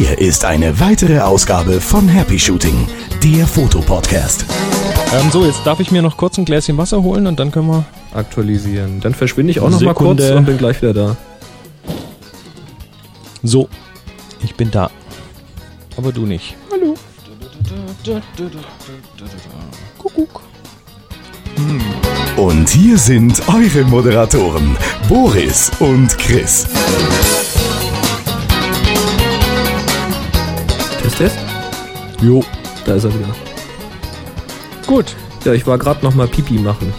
Hier ist eine weitere Ausgabe von Happy Shooting, der Fotopodcast. Ähm, so, jetzt darf ich mir noch kurz ein Gläschen Wasser holen und dann können wir. aktualisieren. Dann verschwinde ich auch noch mal kurz und bin gleich wieder da. So, ich bin da. Aber du nicht. Hallo. Kuckuck. Und hier sind eure Moderatoren, Boris und Chris. Jo. Da ist er wieder. Gut. Ja, ich war gerade noch mal Pipi machen.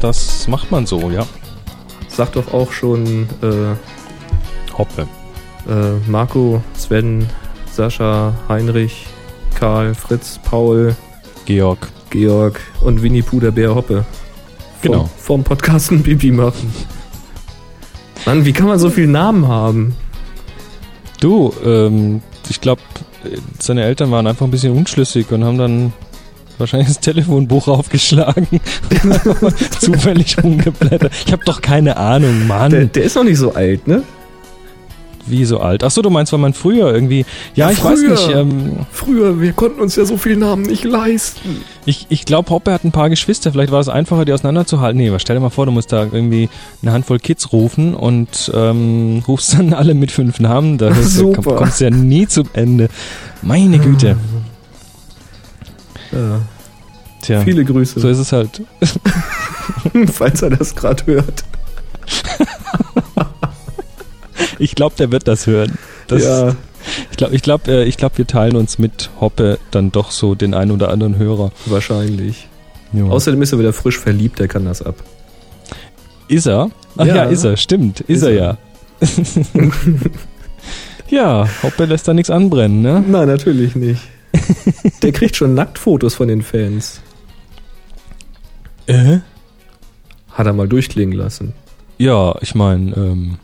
Das macht man so, ja. Sagt doch auch schon äh, Hoppe. äh, Marco, Sven, Sascha, Heinrich, Karl, Fritz, Paul, Georg. Georg und Winnie Pooh, der Bär Hoppe. Vom, Genau. Vom Podcasten Pipi machen. Mann, wie kann man so viele Namen haben? Du, ähm, ich glaube, seine Eltern waren einfach ein bisschen unschlüssig und haben dann wahrscheinlich das Telefonbuch aufgeschlagen. Zufällig rumgeblättert. Ich habe doch keine Ahnung, Mann. Der, der ist noch nicht so alt, ne? Wie so alt? Achso, du meinst, weil man früher irgendwie. Ja, Ja, ich weiß nicht. Ähm, Früher, wir konnten uns ja so viele Namen nicht leisten. ich ich glaube, Hoppe hat ein paar Geschwister. Vielleicht war es einfacher, die auseinanderzuhalten. Nee, aber stell dir mal vor, du musst da irgendwie eine Handvoll Kids rufen und ähm, rufst dann alle mit fünf Namen. Da komm- kommst ja nie zum Ende. Meine Güte. Ja, Tja, viele Grüße, so ist es halt. falls er das gerade hört. Ich glaube, der wird das hören. Das, ja, Ich glaube, ich glaub, äh, ich glaub, wir teilen uns mit Hoppe dann doch so den einen oder anderen Hörer. wahrscheinlich. Ja. Außerdem ist er wieder frisch verliebt, der kann das ab. Ist er? Ach ja, Ja. ist er, stimmt. Ist, Ist er, er. ja. ja, Hoppe lässt da nichts anbrennen, ne? Nein, natürlich nicht. Der kriegt schon Nacktfotos von den Fans. Äh? Hat er mal durchklingen lassen. Ja, ich meine, ähm,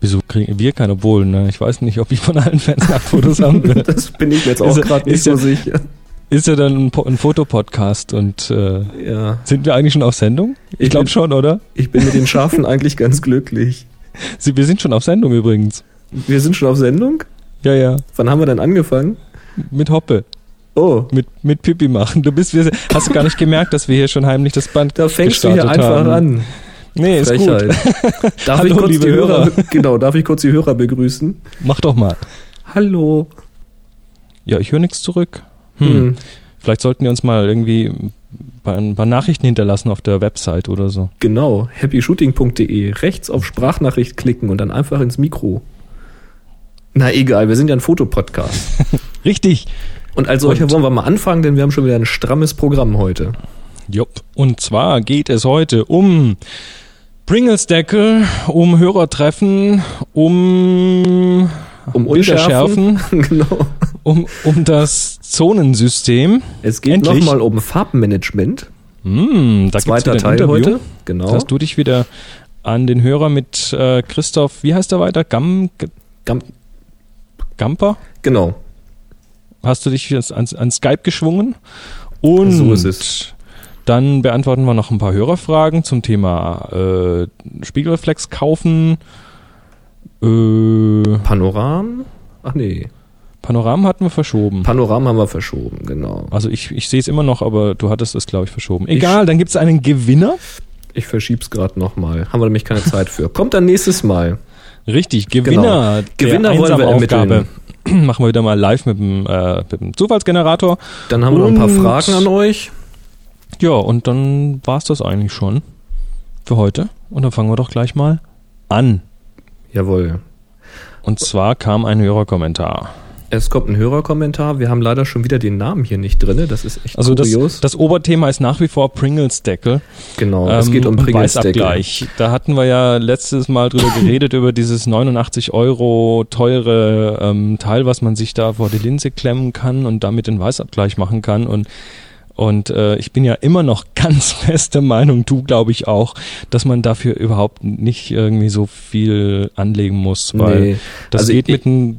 wieso kriegen wir keine Obwohl, ne? Ich weiß nicht, ob ich von allen Fans Nacktfotos haben will. Das bin ich jetzt auch er- gerade nicht so er- sicher. Ist ja dann ein, ein Fotopodcast und äh, Ja, sind wir eigentlich schon auf Sendung? Ich glaube schon, oder? ich bin mit den Schafen eigentlich ganz glücklich. Sie, wir sind schon auf Sendung übrigens. Wir sind schon auf Sendung? Ja, ja. Wann haben wir denn angefangen? Mit Hoppe. Oh, Mit, mit Pipi machen. Du bist, wir, hast du gar nicht gemerkt, dass wir hier schon heimlich das Band da fängst du hier einfach haben. an. Nee, ist gut. Frechheit. Darf Hallo, ich kurz die Hörer, Hörer. genau, darf ich kurz die Hörer begrüßen? Mach doch mal. Hallo. Ja, ich höre nichts zurück. Hm. Hm. Vielleicht sollten wir uns mal irgendwie ein paar, Nachrichten hinterlassen auf der Website oder so. Genau, happyshooting.de. Rechts auf Sprachnachricht klicken und dann einfach ins Mikro. Na egal, wir sind ja ein Fotopodcast. Richtig. Und als solcher wollen wir mal anfangen, denn wir haben schon wieder ein strammes Programm heute. Jupp. Und zwar geht es heute um Pringles-Deckel, um Hörertreffen, um Um Bilderschärfen, genau. um, um das Zonensystem. Es geht nochmal um Farbmanagement. Hm, da Zweiter gibt's Teil Interview. heute. Genau. Hast du dich wieder an den Hörer mit äh, Christoph, wie heißt er weiter? Gam, Gam- Gamper? Genau. Hast du dich ans, an Skype geschwungen? Und So ist es. Dann beantworten wir noch ein paar Hörerfragen zum Thema äh, Spiegelreflex kaufen. Äh, Panoram? Ach nee. Panoramen hatten wir verschoben. Panoram haben wir verschoben, genau. also ich, ich sehe es immer noch, aber du hattest es, glaube ich, verschoben. Egal, dann gibt es einen Gewinner. Ich verschieb's gerade nochmal. Haben wir nämlich keine Zeit für. Kommt dann nächstes Mal. Richtig, Gewinner. Genau. Gewinner der wollen wir Einsamaufgabe. Machen wir wieder mal live mit dem, äh, mit dem Zufallsgenerator. Dann haben wir noch ein paar Und- Fragen an euch. Ja, und dann war's das eigentlich schon für heute. Und dann fangen wir doch gleich mal an. Jawohl. Und zwar kam ein Hörerkommentar. Es kommt ein Hörerkommentar. Wir haben leider schon wieder den Namen hier nicht drin. Das ist echt Also das, kurios. das Oberthema ist nach wie vor Pringles Deckel. genau, es Ähm, geht um Pringles-Deckel. Weißabgleich. Da hatten wir ja letztes Mal drüber geredet, über dieses 89 Euro teure ähm, Teil, was man sich da vor die Linse klemmen kann und damit den Weißabgleich machen kann. Und und äh, ich bin ja immer noch ganz feste Meinung, du glaube ich auch, dass man dafür überhaupt nicht irgendwie so viel anlegen muss, weil Nee. das Also geht ich- mit einem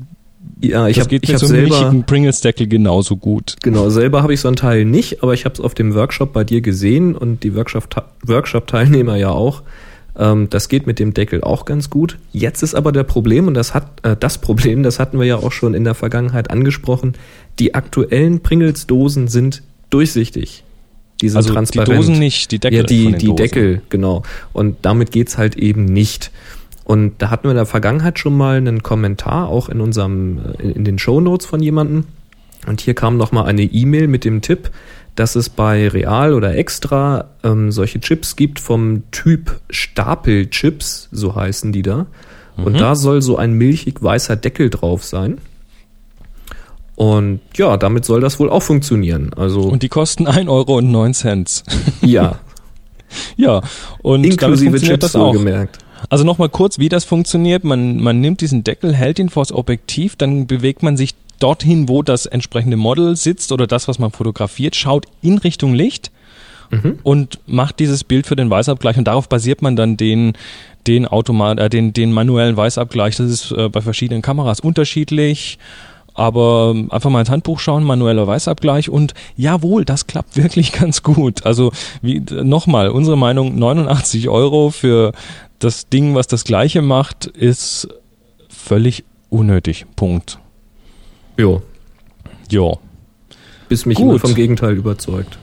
Ja, ich das habe geht ich mit hab so einem selber, richtigen Pringles-Deckel genauso gut. genau, selber habe ich so ein Teil nicht, aber ich habe es auf dem Workshop bei dir gesehen und die Workshop- Workshop-Teilnehmer ja auch. Ähm, das geht mit dem Deckel auch ganz gut. Jetzt ist aber der Problem, und das hat äh, das Problem, das hatten wir ja auch schon in der Vergangenheit angesprochen, die aktuellen Pringles-Dosen sind durchsichtig. Die sind also transparent. Die Dosen nicht, die Deckel. Ja, die, die Deckel, genau. Und damit geht's halt eben nicht. Und da hatten wir in der Vergangenheit schon mal einen Kommentar, auch in unserem, in, in den Show Notes von jemandem. Und hier kam nochmal eine E-Mail mit dem Tipp, dass es bei Real oder Extra ähm, solche Chips gibt vom Typ Stapelchips, so heißen die da. Mhm. Und da soll so ein milchig weißer Deckel drauf sein. Und ja, damit soll das wohl auch funktionieren. Also und die kosten 1,09 Euro. ja. ja, und inklusive Chips das auch. gemerkt. Also nochmal kurz, wie das funktioniert. Man, man nimmt diesen Deckel, hält ihn vors Objektiv, dann bewegt man sich dorthin, wo das entsprechende Model sitzt oder das, was man fotografiert, schaut in Richtung Licht mhm. und macht dieses Bild für den Weißabgleich und darauf basiert man dann den den Automat, äh, den den manuellen Weißabgleich. Das ist äh, bei verschiedenen Kameras unterschiedlich. Aber einfach mal ins Handbuch schauen, manueller Weißabgleich und jawohl, das klappt wirklich ganz gut. Also wie nochmal, unsere Meinung, 89 Euro für das Ding, was das gleiche macht, ist völlig unnötig. Punkt. Jo. Jo. Bis mich Gut. vom Gegenteil überzeugt.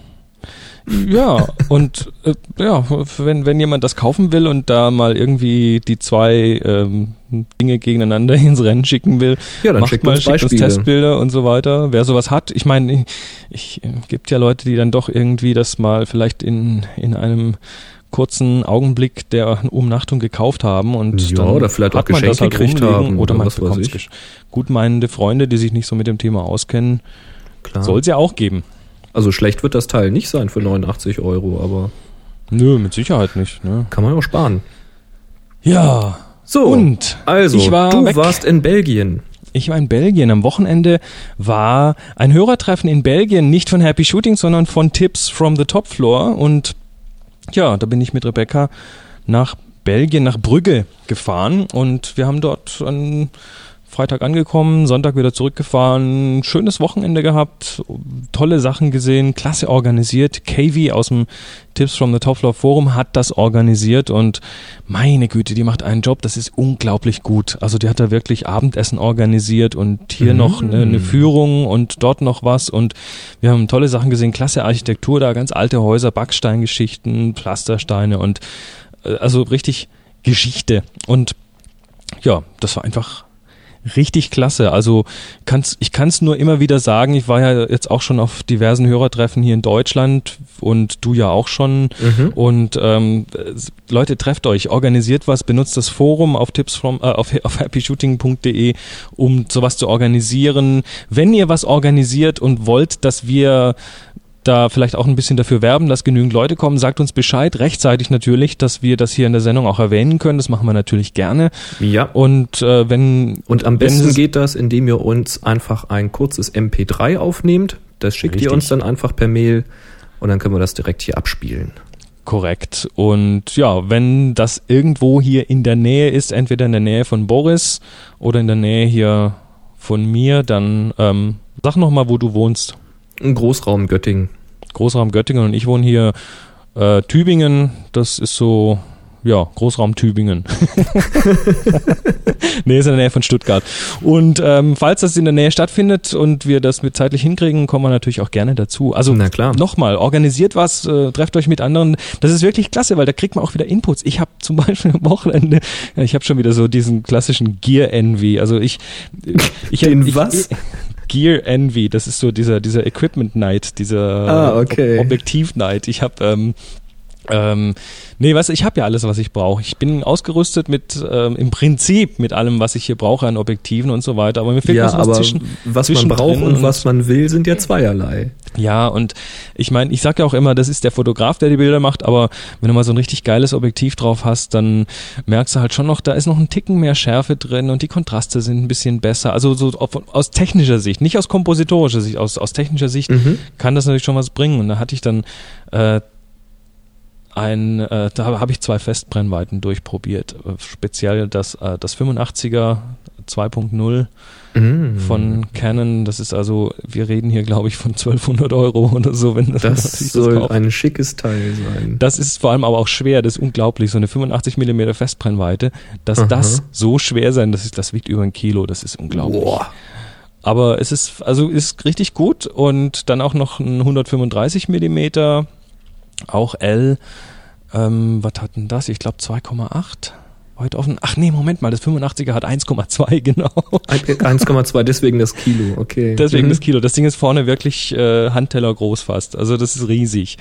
Ja, und äh, ja, wenn, wenn jemand das kaufen will und da mal irgendwie die zwei ähm, Dinge gegeneinander ins Rennen schicken will, ja, dann macht schickt mal schickt uns Testbilder und so weiter. Wer sowas hat, ich meine, ich, ich äh, gibt ja Leute, die dann doch irgendwie das mal vielleicht in, in einem kurzen Augenblick der Umnachtung gekauft haben und ja, dann oder vielleicht hat auch man das halt gekriegt haben oder, oder man bekommt gutmeinende Freunde, die sich nicht so mit dem Thema auskennen. Klar. Soll es ja auch geben. Also schlecht wird das Teil nicht sein für 89 Euro, aber. Nö, mit Sicherheit nicht. Ne? Kann man auch sparen. Ja. So. Und also, ich war du weg. warst in Belgien. Ich war in Belgien. Am Wochenende war ein Hörertreffen in Belgien, nicht von Happy Shooting, sondern von Tips from the Top Floor. Und ja, da bin ich mit Rebecca nach Belgien, nach Brügge gefahren und wir haben dort ein Freitag angekommen, Sonntag wieder zurückgefahren, schönes Wochenende gehabt, tolle Sachen gesehen, klasse organisiert. KV aus dem Tips from the Top Floor Forum hat das organisiert und meine Güte, die macht einen Job, das ist unglaublich gut. Also die hat da wirklich Abendessen organisiert und hier mhm. noch eine, eine, Führung und dort noch was und wir haben tolle Sachen gesehen, klasse Architektur da, ganz alte Häuser, Backsteingeschichten, Pflastersteine und äh, also richtig Geschichte und ja, das war einfach richtig klasse. Also kann's, ich kann es nur immer wieder sagen, ich war ja jetzt auch schon auf diversen Hörertreffen hier in Deutschland und du ja auch schon. Mhm. Und ähm, Leute, trefft euch, organisiert was, benutzt das Forum auf Tipps from, äh, auf, auf happyshooting.de, um sowas zu organisieren. Wenn ihr was organisiert und wollt, dass wir da vielleicht auch ein bisschen dafür werben, dass genügend Leute kommen. Sagt uns Bescheid, rechtzeitig natürlich, dass wir das hier in der Sendung auch erwähnen können. Das machen wir natürlich gerne. Ja. Und äh, wenn und am besten geht das, indem ihr uns einfach ein kurzes MP3 aufnehmt. Das schickt richtig. ihr uns dann einfach per Mail und dann können wir das direkt hier abspielen. Korrekt. Und ja, wenn das irgendwo hier in der Nähe ist, entweder in der Nähe von Boris oder in der Nähe hier von mir, dann ähm, sag noch mal, wo du wohnst. Ein Großraum Göttingen. Großraum Göttingen und ich wohne hier äh, Tübingen. Das ist so, ja, Großraum Tübingen. nee, ist in der Nähe von Stuttgart. Und ähm, falls das in der Nähe stattfindet und wir das mit zeitlich hinkriegen, kommen wir natürlich auch gerne dazu. Also nochmal, organisiert was, äh, trefft euch mit anderen. Das ist wirklich klasse, weil da kriegt man auch wieder Inputs. Ich habe zum Beispiel am Wochenende, ich habe schon wieder so diesen klassischen Gear Envy. Also ich, ich Den ich, was? Ich, Gear Envy, das ist so dieser, dieser Equipment Night, dieser ah, okay. Objektiv Night. Ich habe ähm, ähm, nee, weißt du, ich habe ja alles, was ich brauche. Ich bin ausgerüstet mit ähm, im Prinzip mit allem, was ich hier brauche an Objektiven und so weiter. Aber mir fehlt ja, was aber zwischen, was man braucht und, und, was man will, sind ja zweierlei. Ja, und ich meine, ich sage ja auch immer, das ist der Fotograf, der die Bilder macht, aber wenn du mal so ein richtig geiles Objektiv drauf hast, dann merkst du halt schon noch, da ist noch ein Ticken mehr Schärfe drin und die Kontraste sind ein bisschen besser. Also so aus technischer Sicht, nicht aus kompositorischer Sicht, aus, aus technischer Sicht mhm. kann das natürlich schon was bringen. Und da hatte ich dann äh, ein, äh, da habe ich zwei Festbrennweiten durchprobiert. Speziell das, äh, das 85er 2.0 mm. von Canon. Das ist also, wir reden hier, glaube ich, von 1200 Euro oder so. Wenn das, das soll das ein schickes Teil sein. Das ist vor allem aber auch schwer. Das ist unglaublich. So eine 85 mm Festbrennweite, dass Aha. das so schwer sein, das, ist, das wiegt über ein Kilo. Das ist unglaublich. Boah. Aber es ist, also ist richtig gut und dann auch noch ein 135 Millimeter, auch L. Ähm, was hat denn das? Ich glaube 2,8 weit offen. Ach nee, Moment mal, das 85er hat 1,2, genau. 1,2, deswegen das Kilo, okay. Deswegen mhm. das Kilo. Das Ding ist vorne wirklich äh, Handteller groß fast. Also das ist riesig.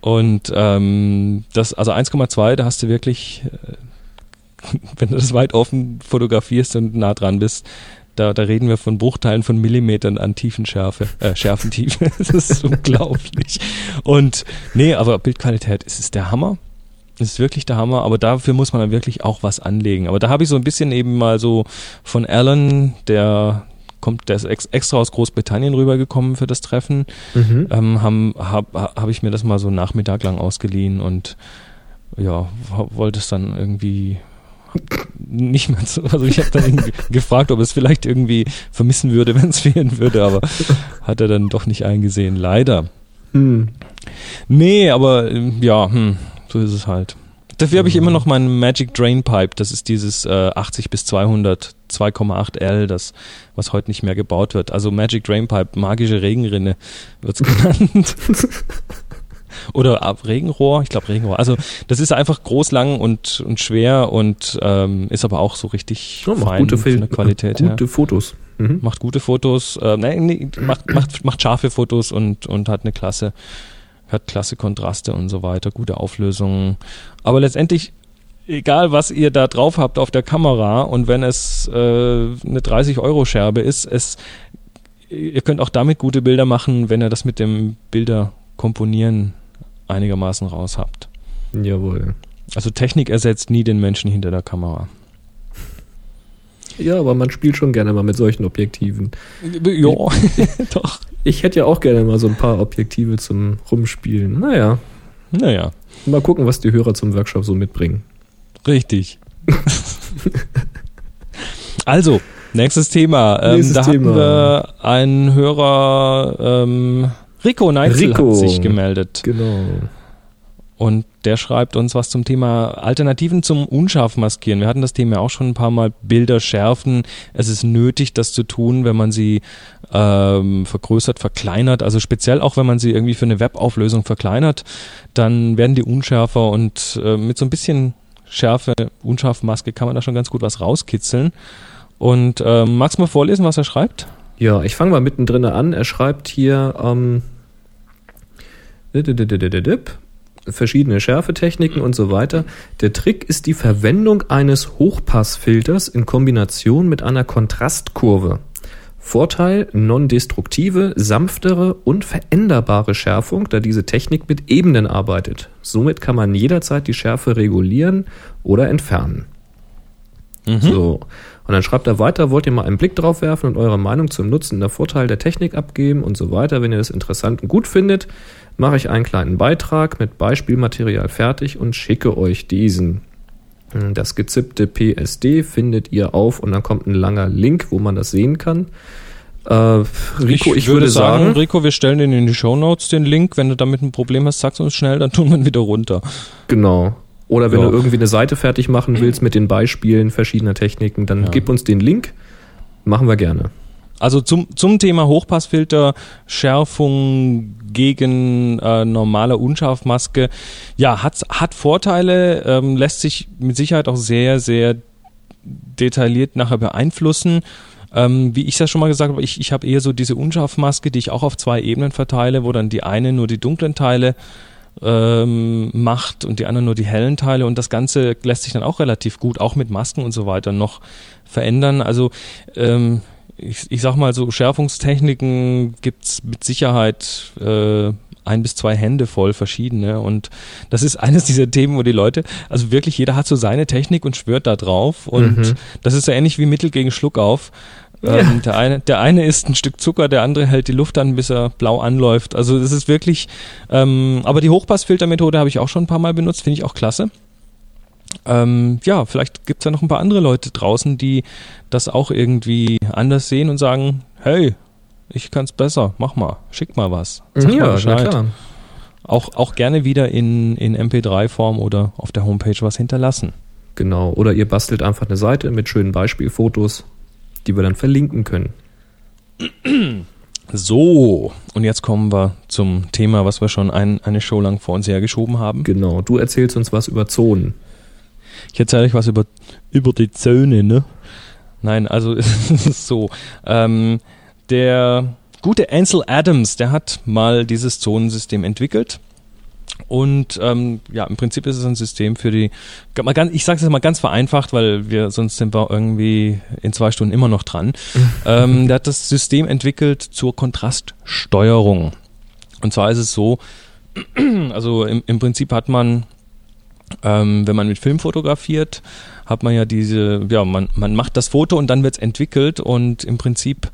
Und ähm, das, also 1,2, da hast du wirklich, äh, wenn du das weit offen fotografierst und nah dran bist, da, da reden wir von Bruchteilen von Millimetern an Tiefenschärfe, äh, Schärfentiefe. das ist unglaublich. Und nee, aber Bildqualität ist es der Hammer. Das ist wirklich der Hammer, aber dafür muss man dann wirklich auch was anlegen. Aber da habe ich so ein bisschen eben mal so von Alan, der kommt, der ist ex, extra aus Großbritannien rübergekommen für das Treffen, mhm. ähm, habe hab, hab ich mir das mal so einen Nachmittag lang ausgeliehen und ja, wollte es dann irgendwie nicht mehr so, also ich habe dann gefragt, ob es vielleicht irgendwie vermissen würde, wenn es fehlen würde, aber hat er dann doch nicht eingesehen, leider. Hm. Nee, aber ähm, ja, hm, so ist es halt. Dafür habe ich immer noch meinen Magic Drain Pipe. Das ist dieses äh, 80 bis 200 2,8 L, das was heute nicht mehr gebaut wird. Also Magic Drain Pipe, magische Regenrinne wird's genannt. Oder ab Regenrohr, ich glaube Regenrohr. Also das ist einfach groß, lang und, und schwer und ähm, ist aber auch so richtig ja, fein gute von der Qualität. Gute her. Fotos. Mhm. Macht gute Fotos, äh, nee, nee, macht, macht, macht scharfe Fotos und, und hat eine klasse hat klasse Kontraste und so weiter, gute Auflösungen. Aber letztendlich, egal was ihr da drauf habt auf der Kamera und wenn es äh, eine 30-Euro-Scherbe ist, es, ihr könnt auch damit gute Bilder machen, wenn ihr das mit dem Bilder komponieren einigermaßen raus habt. Jawohl. Also Technik ersetzt nie den Menschen hinter der Kamera. Ja, aber man spielt schon gerne mal mit solchen Objektiven. Ja, doch. Ich hätte ja auch gerne mal so ein paar Objektive zum Rumspielen. Naja. Naja. Mal gucken, was die Hörer zum Workshop so mitbringen. Richtig. also, nächstes Thema. Ähm, nächstes da Thema. hatten wir einen Hörer, ähm, Rico Neitzel Rico. hat sich gemeldet. Genau. Und der schreibt uns was zum Thema Alternativen zum unscharf maskieren. Wir hatten das Thema auch schon ein paar Mal. Bilder schärfen. Es ist nötig, das zu tun, wenn man sie ähm, vergrößert, verkleinert. Also speziell auch, wenn man sie irgendwie für eine Webauflösung verkleinert, dann werden die unschärfer und äh, mit so ein bisschen Schärfe, Unscharfmaske kann man da schon ganz gut was rauskitzeln. Und ähm, magst du mal vorlesen, was er schreibt? Ja, ich fange mal mittendrin an. Er schreibt hier ähm, verschiedene Schärfetechniken und so weiter. Der Trick ist die Verwendung eines Hochpassfilters in Kombination mit einer Kontrastkurve. Vorteil, non-destruktive, sanftere und veränderbare Schärfung, da diese Technik mit Ebenen arbeitet. Somit kann man jederzeit die Schärfe regulieren oder entfernen. Mhm. So. Und dann schreibt er weiter, wollt ihr mal einen Blick drauf werfen und eure Meinung zum Nutzen der Vorteile der Technik abgeben und so weiter. Wenn ihr das interessant und gut findet, mache ich einen kleinen Beitrag mit Beispielmaterial fertig und schicke euch diesen. Das gezippte PSD findet ihr auf und dann kommt ein langer Link, wo man das sehen kann. Äh, Rico, ich, ich würde, würde sagen, sagen, Rico, wir stellen den in die Show Notes den Link. Wenn du damit ein Problem hast, sagst du uns schnell, dann tun wir ihn wieder runter. Genau. Oder wenn ja. du irgendwie eine Seite fertig machen willst mit den Beispielen verschiedener Techniken, dann ja. gib uns den Link. Machen wir gerne. Also zum, zum Thema Hochpassfilter, Schärfung gegen äh, normale Unscharfmaske, ja, hat, hat Vorteile, ähm, lässt sich mit Sicherheit auch sehr, sehr detailliert nachher beeinflussen. Ähm, wie ich ja schon mal gesagt habe, ich, ich habe eher so diese Unscharfmaske, die ich auch auf zwei Ebenen verteile, wo dann die eine nur die dunklen Teile ähm, macht und die andere nur die hellen Teile und das Ganze lässt sich dann auch relativ gut, auch mit Masken und so weiter noch verändern. Also ähm, ich, ich sag mal so, Schärfungstechniken gibt's mit Sicherheit äh, ein bis zwei Hände voll verschiedene. Und das ist eines dieser Themen, wo die Leute, also wirklich jeder hat so seine Technik und schwört da drauf. Und mhm. das ist so ähnlich wie Mittel gegen Schluck auf. Ja. Ähm, der, eine, der eine isst ein Stück Zucker, der andere hält die Luft an, bis er blau anläuft. Also das ist wirklich, ähm, aber die Hochpassfiltermethode habe ich auch schon ein paar Mal benutzt, finde ich auch klasse. Ähm, ja, vielleicht gibt's ja noch ein paar andere Leute draußen, die das auch irgendwie anders sehen und sagen, hey, ich kann's besser, mach mal, schick mal was. Sag mal ja, na Bescheid. klar. Auch, auch gerne wieder in, in MP3-Form oder auf der Homepage was hinterlassen. Genau. Oder ihr bastelt einfach eine Seite mit schönen Beispielfotos, die wir dann verlinken können. So, und jetzt kommen wir zum Thema, was wir schon ein, eine Show lang vor uns hergeschoben haben. Genau. Du erzählst uns was über Zonen. Ich erzähle euch was über, über die Zöne, ne? Nein, also es ist so. Ähm, der gute Ansel Adams, der hat mal dieses Zonensystem entwickelt. Und ähm, ja, im Prinzip ist es ein System für die, mal ganz- ich sage es jetzt mal ganz vereinfacht, weil wir sonst sind wir irgendwie in zwei Stunden immer noch dran. ähm, der hat das System entwickelt zur Kontraststeuerung. Und zwar ist es so, also im, im Prinzip hat man ähm, wenn man mit Film fotografiert, hat man ja diese, ja, man, man macht das Foto und dann wird es entwickelt und im Prinzip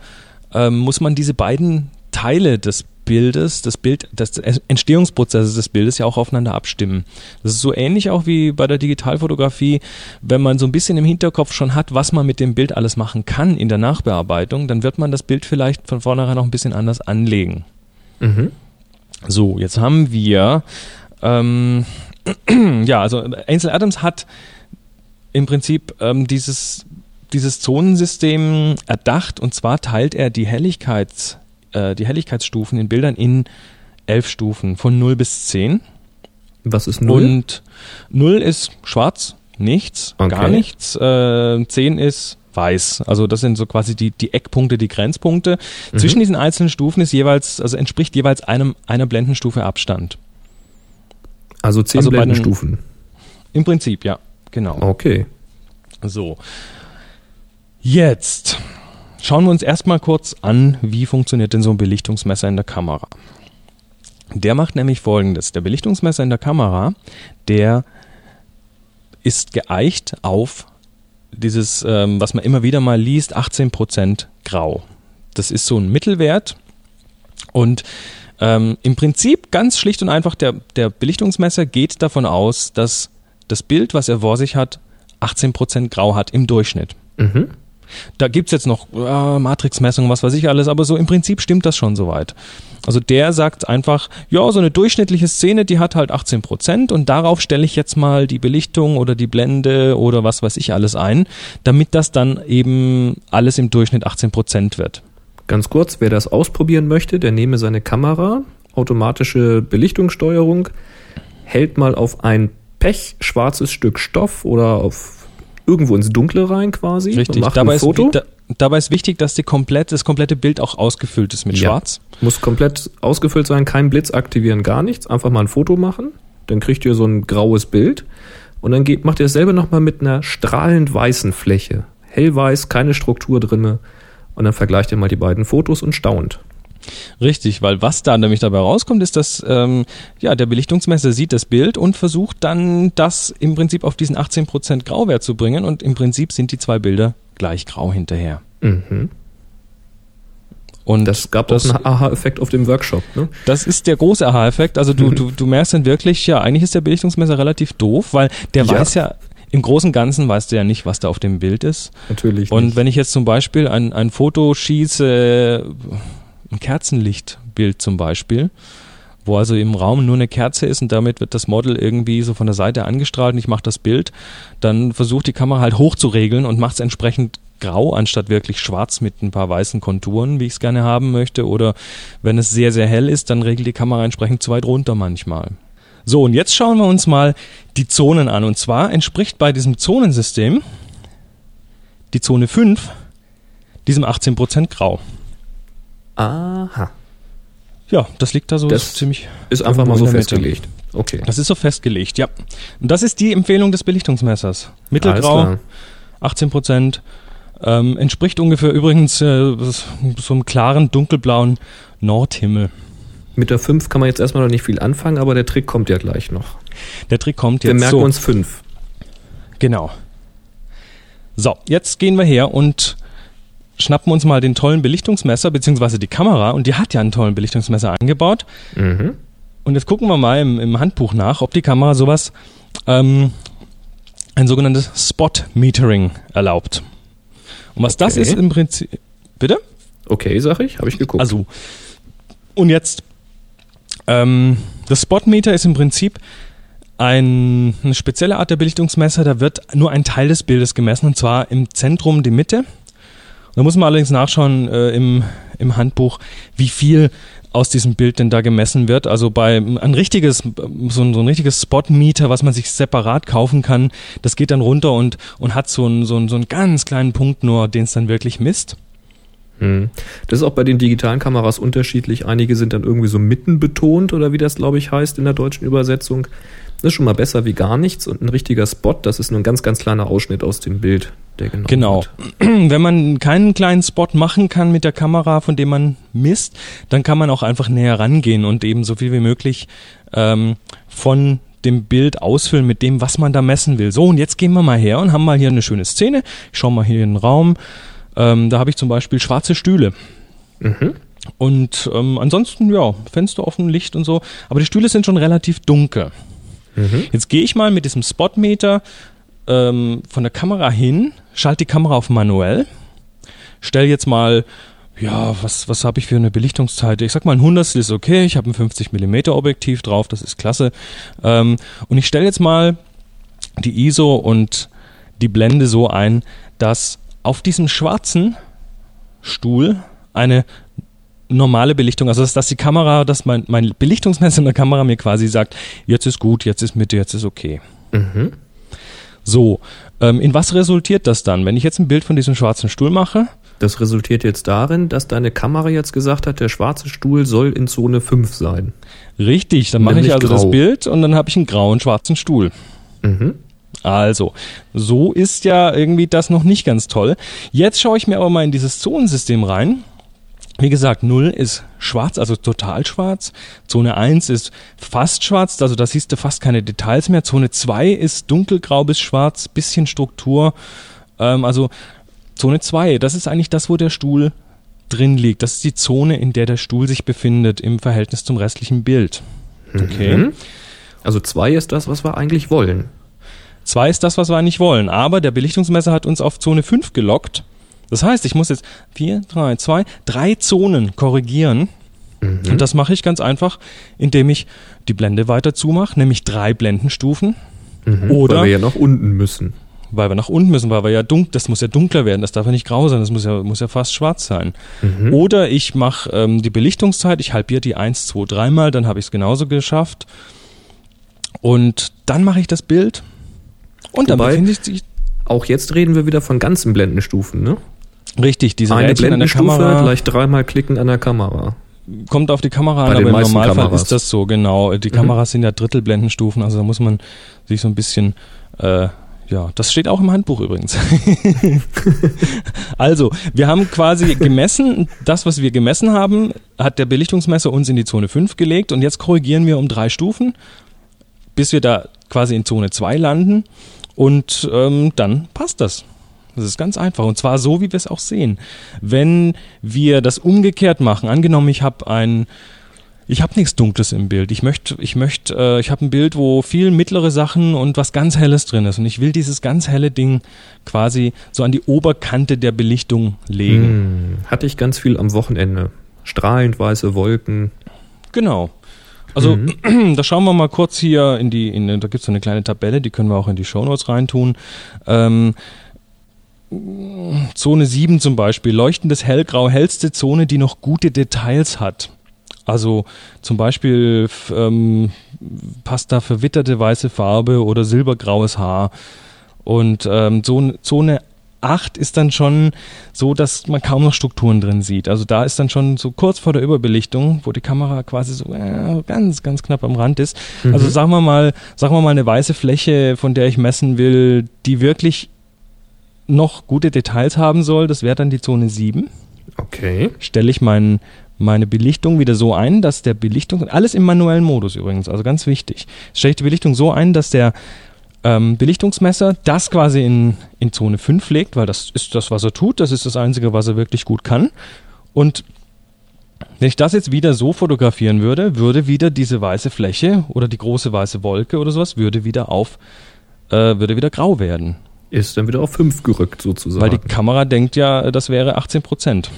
ähm, muss man diese beiden Teile des Bildes, das Bild, des Entstehungsprozesses des Bildes ja auch aufeinander abstimmen. Das ist so ähnlich auch wie bei der Digitalfotografie, wenn man so ein bisschen im Hinterkopf schon hat, was man mit dem Bild alles machen kann in der Nachbearbeitung, dann wird man das Bild vielleicht von vornherein auch ein bisschen anders anlegen. Mhm. So, jetzt haben wir, ähm, ja, also Ansel Adams hat im Prinzip ähm, dieses, dieses Zonensystem erdacht und zwar teilt er die Helligkeits, äh, die Helligkeitsstufen in Bildern in elf Stufen von 0 bis 10. Was ist Null? Und 0 ist schwarz, nichts, Okay. gar nichts. Äh, 10 ist weiß. Also das sind so quasi die, die Eckpunkte, die Grenzpunkte. Mhm. Zwischen diesen einzelnen Stufen ist jeweils, also entspricht jeweils einem, einer Blendenstufe Abstand. Also zehn also Blendenstufen. Im Prinzip, ja, genau. Okay. So. Jetzt schauen wir uns erstmal kurz an, wie funktioniert denn so ein Belichtungsmesser in der Kamera. Der macht nämlich folgendes. Der Belichtungsmesser in der Kamera, der ist geeicht auf dieses, ähm, was man immer wieder mal liest, 18% Grau. Das ist so ein Mittelwert und ähm, im Prinzip ganz schlicht und einfach, der, der Belichtungsmesser geht davon aus, dass das Bild, was er vor sich hat, 18% Grau hat im Durchschnitt. Mhm. Da gibt's jetzt noch äh, Matrixmessungen, was weiß ich alles, aber so im Prinzip stimmt das schon soweit. Also der sagt einfach, ja, so eine durchschnittliche Szene, die hat halt 18% und darauf stelle ich jetzt mal die Belichtung oder die Blende oder was weiß ich alles ein, damit das dann eben alles im Durchschnitt 18% wird. Ganz kurz, wer das ausprobieren möchte, der nehme seine Kamera, automatische Belichtungssteuerung, hält mal auf ein pechschwarzes Stück Stoff oder auf irgendwo ins Dunkle rein quasi und Richtig. macht Dabei ein ist, da, dabei ist wichtig, dass die komplett, das komplette Bild auch ausgefüllt ist mit Ja. Schwarz. Muss komplett ausgefüllt sein, kein Blitz aktivieren, gar nichts. Einfach mal ein Foto machen. Dann kriegt ihr so ein graues Bild. Und dann geht, macht ihr dasselbe nochmal mit einer strahlend weißen Fläche. Hellweiß, keine Struktur drinne. Und dann vergleicht ihr mal die beiden Fotos und staunt. Richtig, weil was da nämlich dabei rauskommt, ist, dass ähm, ja, der Belichtungsmesser sieht das Bild und versucht dann das im Prinzip auf diesen 18% Grauwert zu bringen und im Prinzip sind die zwei Bilder gleich grau hinterher. Mhm. Und Das gab das, auch einen Aha-Effekt auf dem Workshop. Ne? das ist der große Aha-Effekt. Also du, du, du merkst dann wirklich, ja, eigentlich ist der Belichtungsmesser relativ doof, weil der Ja. weiß ja, im Großen und Ganzen weißt du ja nicht, was da auf dem Bild ist. Natürlich. Und nicht. wenn ich jetzt zum Beispiel ein, ein Foto schieße, ein Kerzenlichtbild zum Beispiel, wo also im Raum nur eine Kerze ist und damit wird das Model irgendwie so von der Seite angestrahlt und ich mache das Bild, dann versucht die Kamera halt hoch zu regeln und macht es entsprechend grau anstatt wirklich schwarz mit ein paar weißen Konturen, wie ich es gerne haben möchte. Oder wenn es sehr, sehr hell ist, dann regelt die Kamera entsprechend zu weit runter manchmal. So, und jetzt schauen wir uns mal die Zonen an. Und zwar entspricht bei diesem Zonensystem die Zone 5 diesem 18% Grau. Aha. Ja, das liegt da so Das ziemlich. Ist einfach mal so festgelegt. Okay. Das ist so festgelegt, ja. Und das ist die Empfehlung des Belichtungsmessers. Mittelgrau, Alles 18 Prozent. Ähm, entspricht ungefähr übrigens äh, so einem klaren dunkelblauen Nordhimmel. Mit der 5 kann man jetzt erstmal noch nicht viel anfangen, aber der Trick kommt ja gleich noch. Der Trick kommt Wir jetzt merken so. uns 5. Genau. So, jetzt gehen wir her und schnappen uns mal den tollen Belichtungsmesser, beziehungsweise die Kamera, und die hat ja einen tollen Belichtungsmesser eingebaut. Mhm. Und jetzt gucken wir mal im, im Handbuch nach, ob die Kamera sowas ähm, ein sogenanntes Spot Metering erlaubt. Und was das Okay. ist im Prinzip. Bitte? Okay, sag ich, habe ich geguckt. Also, und jetzt, ähm, das Spotmeter ist im Prinzip ein, eine spezielle Art der Belichtungsmesser, da wird nur ein Teil des Bildes gemessen, und zwar im Zentrum die Mitte. Da muss man allerdings nachschauen äh, im, im Handbuch, wie viel aus diesem Bild denn da gemessen wird. Also bei ein richtiges, so ein, so ein richtiges Spotmeter, was man sich separat kaufen kann, das geht dann runter und, und hat so einen, so, einen, so einen ganz kleinen Punkt nur, den es dann wirklich misst. Hm. Das ist auch bei den digitalen Kameras unterschiedlich. Einige sind dann irgendwie so mitten betont oder wie das, glaube ich, heißt in der deutschen Übersetzung. Das ist schon mal besser wie gar nichts. Und ein richtiger Spot, das ist nur ein ganz, ganz kleiner Ausschnitt aus dem Bild, der genommen Genau. wird. Wenn man keinen kleinen Spot machen kann mit der Kamera, von dem man misst, dann kann man auch einfach näher rangehen und eben so viel wie möglich ähm, von dem Bild ausfüllen mit dem, was man da messen will. So, und jetzt gehen wir mal her und haben mal hier eine schöne Szene. Ich schau mal hier in den Raum. Ähm, da habe ich zum Beispiel schwarze Stühle. Mhm. Und ähm, ansonsten, ja, Fenster offen, Licht und so. Aber die Stühle sind schon relativ dunkel. Mhm. Jetzt gehe ich mal mit diesem Spotmeter ähm, von der Kamera hin, schalte die Kamera auf manuell, stelle jetzt mal, ja, was, was habe ich für eine Belichtungszeit? Ich sag mal, ein Hundertstel ist okay, ich habe ein 50 mm Objektiv drauf, das ist klasse. Ähm, und ich stelle jetzt mal die ISO und die Blende so ein, dass auf diesem schwarzen Stuhl eine normale Belichtung, also dass, dass die Kamera, dass mein, mein Belichtungsmesser in der Kamera mir quasi sagt, jetzt ist gut, jetzt ist Mitte, jetzt ist okay. Mhm. So, ähm, in was resultiert das dann? Wenn ich jetzt ein Bild von diesem schwarzen Stuhl mache, Das resultiert jetzt darin, dass deine Kamera jetzt gesagt hat, der schwarze Stuhl soll in Zone 5 sein. richtig, dann mache ich also grau. das Bild und dann habe ich einen grauen schwarzen Stuhl. Mhm. Also, so ist ja irgendwie das noch nicht ganz toll. Jetzt schaue ich mir aber mal in dieses Zonensystem rein. Wie gesagt, 0 ist schwarz, also total schwarz. Zone 1 ist fast schwarz, also da siehst du fast keine Details mehr. Zone 2 ist dunkelgrau bis schwarz, bisschen Struktur. Ähm, also Zone 2, das ist eigentlich das, wo der Stuhl drin liegt. Das ist die Zone, in der der Stuhl sich befindet im Verhältnis zum restlichen Bild. Okay. Mhm. Also 2 ist das, was wir eigentlich wollen. Zwei ist das, was wir eigentlich wollen. Aber der Belichtungsmesser hat uns auf Zone 5 gelockt. Das heißt, ich muss jetzt 4, 3, 2, drei Zonen korrigieren. Und das mache ich ganz einfach, indem ich die Blende weiter zumache, nämlich drei Blendenstufen. Mhm. Oder- Weil wir ja nach unten müssen. Weil wir nach unten müssen, weil wir ja dunkel, das muss ja dunkler werden, das darf ja nicht grau sein, das muss ja, muss ja fast schwarz sein. Mhm. Oder ich mache ähm, die Belichtungszeit, ich halbiere die 1, 2, 3 mal, dann habe ich es genauso geschafft. Und dann mache ich das Bild. Und dann Wobei- befindet sich Auch jetzt reden wir wieder von ganzen Blendenstufen, ne? Richtig, diese Eine Rädchen an der Blendenstufe Kamera gleich dreimal klicken an der Kamera. kommt auf die Kamera Bei an, aber im meisten Normalfall Kameras. ist das so, genau. Die Kameras sind ja Drittelblendenstufen, also da muss man sich so ein bisschen, äh, ja, das steht auch im Handbuch übrigens. also, wir haben quasi gemessen, das, was wir gemessen haben, hat der Belichtungsmesser uns in die Zone 5 gelegt und jetzt korrigieren wir um drei Stufen, bis wir da quasi in Zone 2 landen und ähm, dann passt das. Das ist ganz einfach und zwar so, wie wir es auch sehen. Wenn wir das umgekehrt machen, angenommen, ich habe ein ich habe nichts Dunkles im Bild. Ich möchte, ich möchte, äh, ich habe ein Bild, wo viel mittlere Sachen und was ganz Helles drin ist. Und ich will dieses ganz helle Ding quasi so an die Oberkante der Belichtung legen. Hm. Hatte ich ganz viel am Wochenende. Strahlend weiße Wolken. Genau. Also, da schauen wir mal kurz hier in die, in, da gibt's so eine kleine Tabelle, die können wir auch in die Shownotes reintun. Ähm, Zone 7 zum Beispiel, leuchtendes Hellgrau, hellste Zone, die noch gute Details hat. Also zum Beispiel ähm, passt da verwitterte weiße Farbe oder silbergraues Haar. Und ähm, Zone, Zone 8 ist dann schon so, dass man kaum noch Strukturen drin sieht. Also da ist dann schon so kurz vor der Überbelichtung, wo die Kamera quasi so äh, ganz, ganz knapp am Rand ist. Also sagen wir mal, sagen wir mal eine weiße Fläche, von der ich messen will, die wirklich noch gute Details haben soll, das wäre dann die Zone 7 Okay. stelle ich mein, meine Belichtung wieder so ein, dass der Belichtung, alles im manuellen Modus übrigens, also ganz wichtig, stelle ich die Belichtung so ein, dass der ähm, Belichtungsmesser das quasi in, in Zone 5 legt, weil das ist das, was er tut, das ist das Einzige, was er wirklich gut kann. Und wenn ich das jetzt wieder so fotografieren würde, würde wieder diese weiße Fläche oder die große weiße Wolke oder sowas, würde wieder auf äh, würde wieder grau werden. Ist dann wieder auf 5 gerückt sozusagen. Weil die Kamera denkt ja, das wäre 18 Prozent.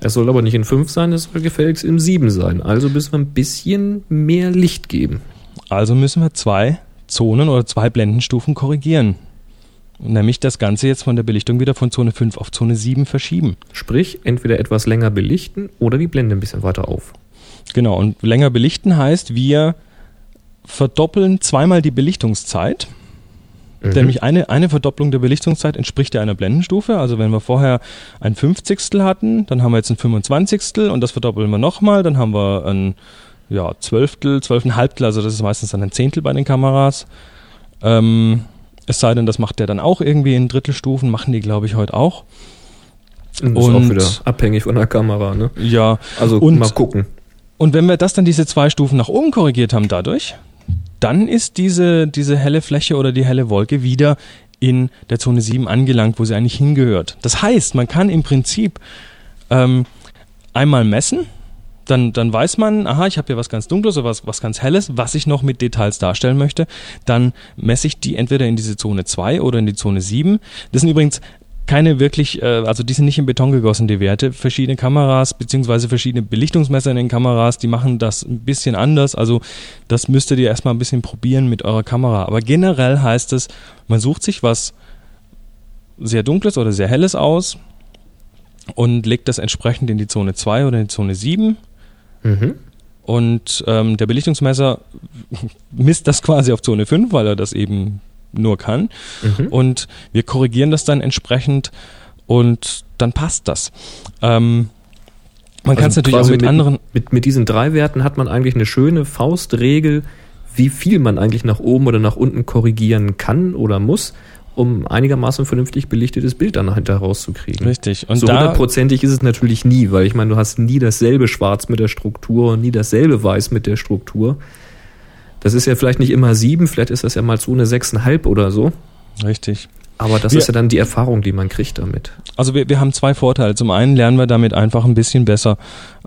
Es soll aber nicht in 5 sein, es soll gefälligst in 7 sein. Also müssen wir ein bisschen mehr Licht geben. Also müssen wir zwei Zonen oder zwei Blendenstufen korrigieren. Nämlich das Ganze jetzt von der Belichtung wieder von Zone 5 auf Zone 7 verschieben. Sprich, entweder etwas länger belichten oder die Blende ein bisschen weiter auf. Genau, und länger belichten heißt, wir verdoppeln zweimal die Belichtungszeit. Mhm. Nämlich eine, eine Verdopplung der Belichtungszeit entspricht ja einer Blendenstufe. Also wenn wir vorher ein Fünfzigstel hatten, dann haben wir jetzt ein 25. und das verdoppeln wir nochmal, dann haben wir ein ja, Zwölftel, Zwölfeinhalbtel, also das ist meistens dann ein Zehntel bei den Kameras. Ähm, es sei denn, das macht der dann auch irgendwie in Drittelstufen, machen die, glaube ich, heute auch. Das ist auch wieder abhängig von der Kamera, ne? Ja. Also und, mal gucken. Und wenn wir das dann diese zwei Stufen nach oben korrigiert haben dadurch, dann ist diese, diese helle Fläche oder die helle Wolke wieder in der Zone 7 angelangt, wo sie eigentlich hingehört. Das heißt, man kann im Prinzip ähm, einmal messen, dann, dann weiß man, aha, ich habe hier was ganz Dunkles oder was, was ganz Helles, was ich noch mit Details darstellen möchte. Dann messe ich die entweder in diese Zone 2 oder in die Zone 7. Das sind übrigens keine wirklich, äh, also die sind nicht in Beton gegossen, die Werte. Verschiedene Kameras beziehungsweise verschiedene Belichtungsmesser in den Kameras, die machen das ein bisschen anders. Also das müsstet ihr erstmal ein bisschen probieren mit eurer Kamera. Aber generell heißt es, man sucht sich was sehr Dunkles oder sehr Helles aus und legt das entsprechend in die Zone 2 oder in die Zone 7. Mhm. Und ähm, der Belichtungsmesser misst das quasi auf Zone 5, weil er das eben nur kann. Mhm. Und wir korrigieren das dann entsprechend und dann passt das. Ähm, man also kann es natürlich auch mit, mit, anderen. Mit, mit diesen drei Werten hat man eigentlich eine schöne Faustregel, wie viel man eigentlich nach oben oder nach unten korrigieren kann oder muss, um einigermaßen vernünftig belichtetes Bild dann hinterher rauszukriegen. Richtig. Und so hundertprozentig ist es natürlich nie, weil ich meine, du hast nie dasselbe Schwarz mit der Struktur und nie dasselbe Weiß mit der Struktur. Das ist ja vielleicht nicht immer sieben, vielleicht ist das ja mal so eine sechseinhalb oder so. Richtig. Aber das wir, ist ja dann die Erfahrung, die man kriegt damit. Also wir, wir haben zwei Vorteile. Zum einen lernen wir damit einfach ein bisschen besser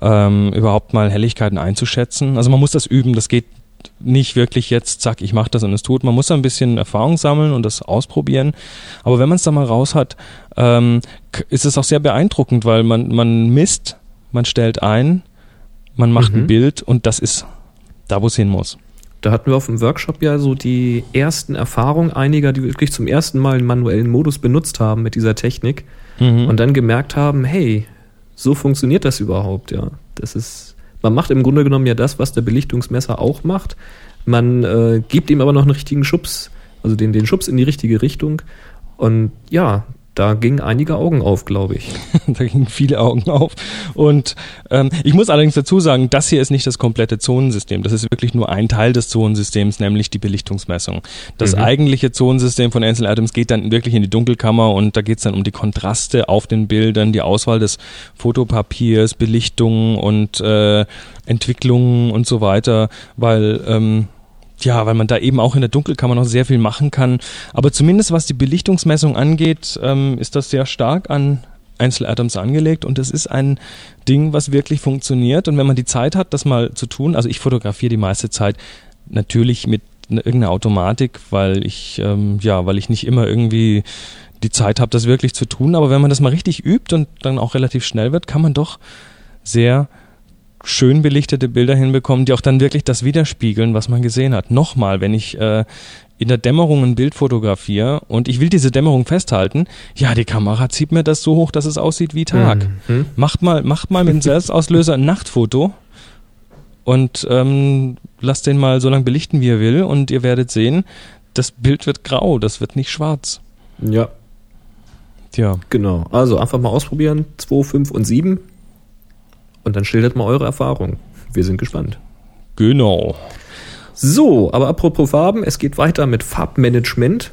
ähm, überhaupt mal Helligkeiten einzuschätzen. Also man muss das üben, das geht nicht wirklich jetzt, zack, ich mache das und es tut. Man muss da ein bisschen Erfahrung sammeln und das ausprobieren. Aber wenn man es da mal raus hat, ähm, ist es auch sehr beeindruckend, weil man, man misst, man stellt ein, man macht mhm. ein Bild und das ist da, wo es hin muss. Da hatten wir auf dem Workshop ja so die ersten Erfahrungen einiger, die wirklich zum ersten Mal einen manuellen Modus benutzt haben mit dieser Technik mhm. und dann gemerkt haben, hey, so funktioniert das überhaupt, ja. Das ist, man macht im Grunde genommen ja das, was der Belichtungsmesser auch macht. Man äh, gibt ihm aber noch einen richtigen Schubs, also den, den Schubs in die richtige Richtung. Und ja, da gingen einige Augen auf, glaube ich. da gingen viele Augen auf. Und ähm, ich muss allerdings dazu sagen, das hier ist nicht das komplette Zonensystem. Das ist wirklich nur ein Teil des Zonensystems, nämlich die Belichtungsmessung. Das mhm. eigentliche Zonensystem von Ansel Adams geht dann wirklich in die Dunkelkammer und da geht es dann um die Kontraste auf den Bildern, die Auswahl des Fotopapiers, Belichtung und äh, Entwicklungen und so weiter, weil ähm, ja, weil man da eben auch in der Dunkelkammer noch sehr viel machen kann. Aber zumindest was die Belichtungsmessung angeht, ähm, ist das sehr stark an Einzelatoms angelegt und es ist ein Ding, was wirklich funktioniert. Und wenn man die Zeit hat, das mal zu tun, also ich fotografiere die meiste Zeit natürlich mit irgendeiner Automatik, weil ich ähm, ja, weil ich nicht immer irgendwie die Zeit habe, das wirklich zu tun. Aber wenn man das mal richtig übt und dann auch relativ schnell wird, kann man doch sehr schön belichtete Bilder hinbekommen, die auch dann wirklich das widerspiegeln, was man gesehen hat. Nochmal, wenn ich äh, in der Dämmerung ein Bild fotografiere und ich will diese Dämmerung festhalten, ja, die Kamera zieht mir das so hoch, dass es aussieht wie Tag. Mhm. Macht mal, macht mal mit dem Selbstauslöser ein Nachtfoto und ähm, lasst den mal so lange belichten, wie er will und ihr werdet sehen, das Bild wird grau, das wird nicht schwarz. Ja. Tja. Genau. Also einfach mal ausprobieren. 2, 5 und 7 und dann schildert mal eure Erfahrung. Wir sind gespannt. Genau. So, aber apropos Farben, es geht weiter mit Farbmanagement.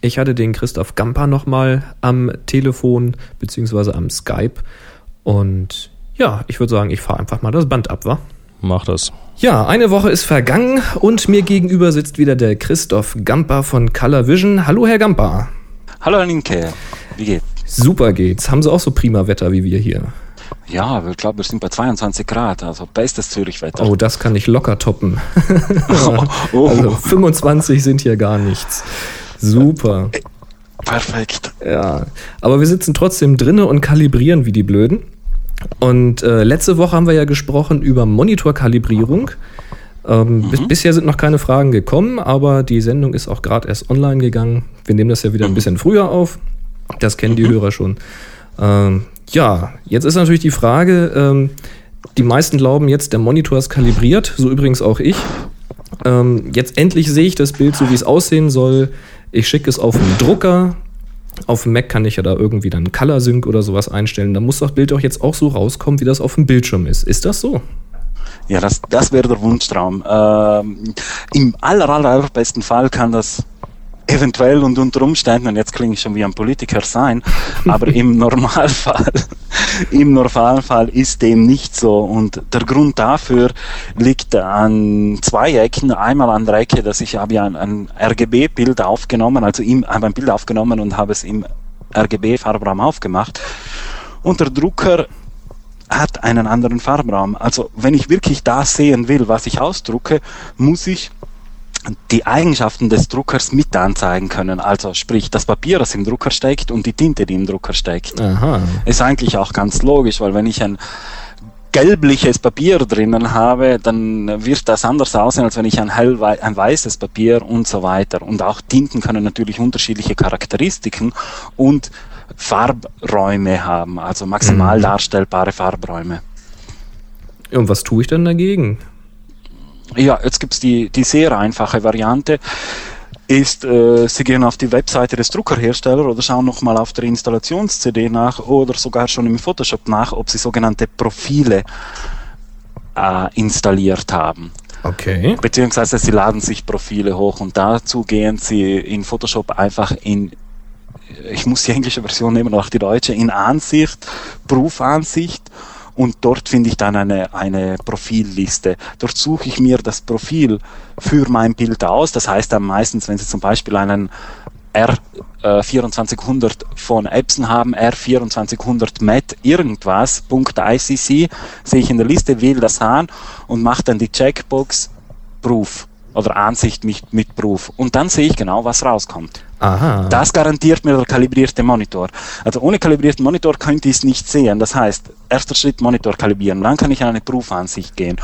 Ich hatte den Christoph Gamper nochmal am Telefon beziehungsweise am Skype. Und ja, ich würde sagen, ich fahre einfach mal das Band ab, wa? Mach das. Ja, eine Woche ist vergangen und mir gegenüber sitzt wieder der Christoph Gamper von Color Vision. Hallo, Herr Gamper. Hallo, Herr Linke. Wie geht's? Super geht's. Haben Sie auch so prima Wetter wie wir hier? Ja, ich glaube, wir sind bei 22 Grad, also bestes Zürichwetter. Oh, das kann ich locker toppen. oh. Also 25 sind hier gar nichts. Super. Perfekt. Ja, aber wir sitzen trotzdem drinnen und kalibrieren wie die Blöden. Und äh, letzte Woche haben wir ja gesprochen über Monitorkalibrierung. Ähm, mhm. bis, bisher sind noch keine Fragen gekommen, aber die Sendung ist auch gerade erst online gegangen. Wir nehmen das ja wieder ein mhm. bisschen früher auf. Das kennen die mhm. Hörer schon. Ähm, ja, jetzt ist natürlich die Frage, ähm, die meisten glauben jetzt, der Monitor ist kalibriert, so übrigens auch ich. Ähm, jetzt endlich sehe ich das Bild so, wie es aussehen soll. Ich schicke es auf den Drucker. Auf dem Mac kann ich ja da irgendwie dann Color Sync oder sowas einstellen. Da muss das Bild doch jetzt auch so rauskommen, wie das auf dem Bildschirm ist. Ist das so? Ja, das, das wäre der Wunschtraum. Ähm, Im aller, aller besten Fall kann das eventuell und unter Umständen, und jetzt klinge ich schon wie ein Politiker sein, aber im Normalfall, im Normalfall ist dem nicht so. Und der Grund dafür liegt an zwei Ecken. Einmal an der Ecke, dass ich habe ja ein, ein RGB-Bild aufgenommen, also im, habe ein Bild aufgenommen und habe es im RGB-Farbraum aufgemacht. Und der Drucker hat einen anderen Farbraum. Also wenn ich wirklich das sehen will, was ich ausdrucke, muss ich die Eigenschaften des Druckers mit anzeigen können. Also sprich das Papier, das im Drucker steckt und die Tinte, die im Drucker steckt. Aha. Ist eigentlich auch ganz logisch, weil wenn ich ein gelbliches Papier drinnen habe, dann wird das anders aussehen, als wenn ich ein, hell ein weißes Papier und so weiter. Und auch Tinten können natürlich unterschiedliche Charakteristiken und Farbräume haben, also maximal mhm. darstellbare Farbräume. Und was tue ich dann dagegen? Ja, jetzt gibt's die, die sehr einfache Variante ist, äh, Sie gehen auf die Webseite des Druckerherstellers oder schauen nochmal auf der Installations-CD nach oder sogar schon im Photoshop nach, ob Sie sogenannte Profile äh, installiert haben. Okay. Beziehungsweise Sie laden sich Profile hoch und dazu gehen Sie in Photoshop einfach in ich muss die englische Version nehmen, auch die deutsche, in Ansicht, Profansicht und dort finde ich dann eine, eine Profilliste. Dort suche ich mir das Profil für mein Bild aus. Das heißt dann meistens, wenn Sie zum Beispiel einen R2400 äh, von Epson haben, R2400 MET irgendwas, .icc, sehe ich in der Liste, wähle das an und mache dann die Checkbox Proof oder Ansicht mit, mit Proof. Und dann sehe ich genau, was rauskommt. Aha. Das garantiert mir der kalibrierte Monitor. Also ohne kalibrierten Monitor könnte ich es nicht sehen. Das heißt, erster Schritt Monitor kalibrieren, dann kann ich an eine Profansicht gehen.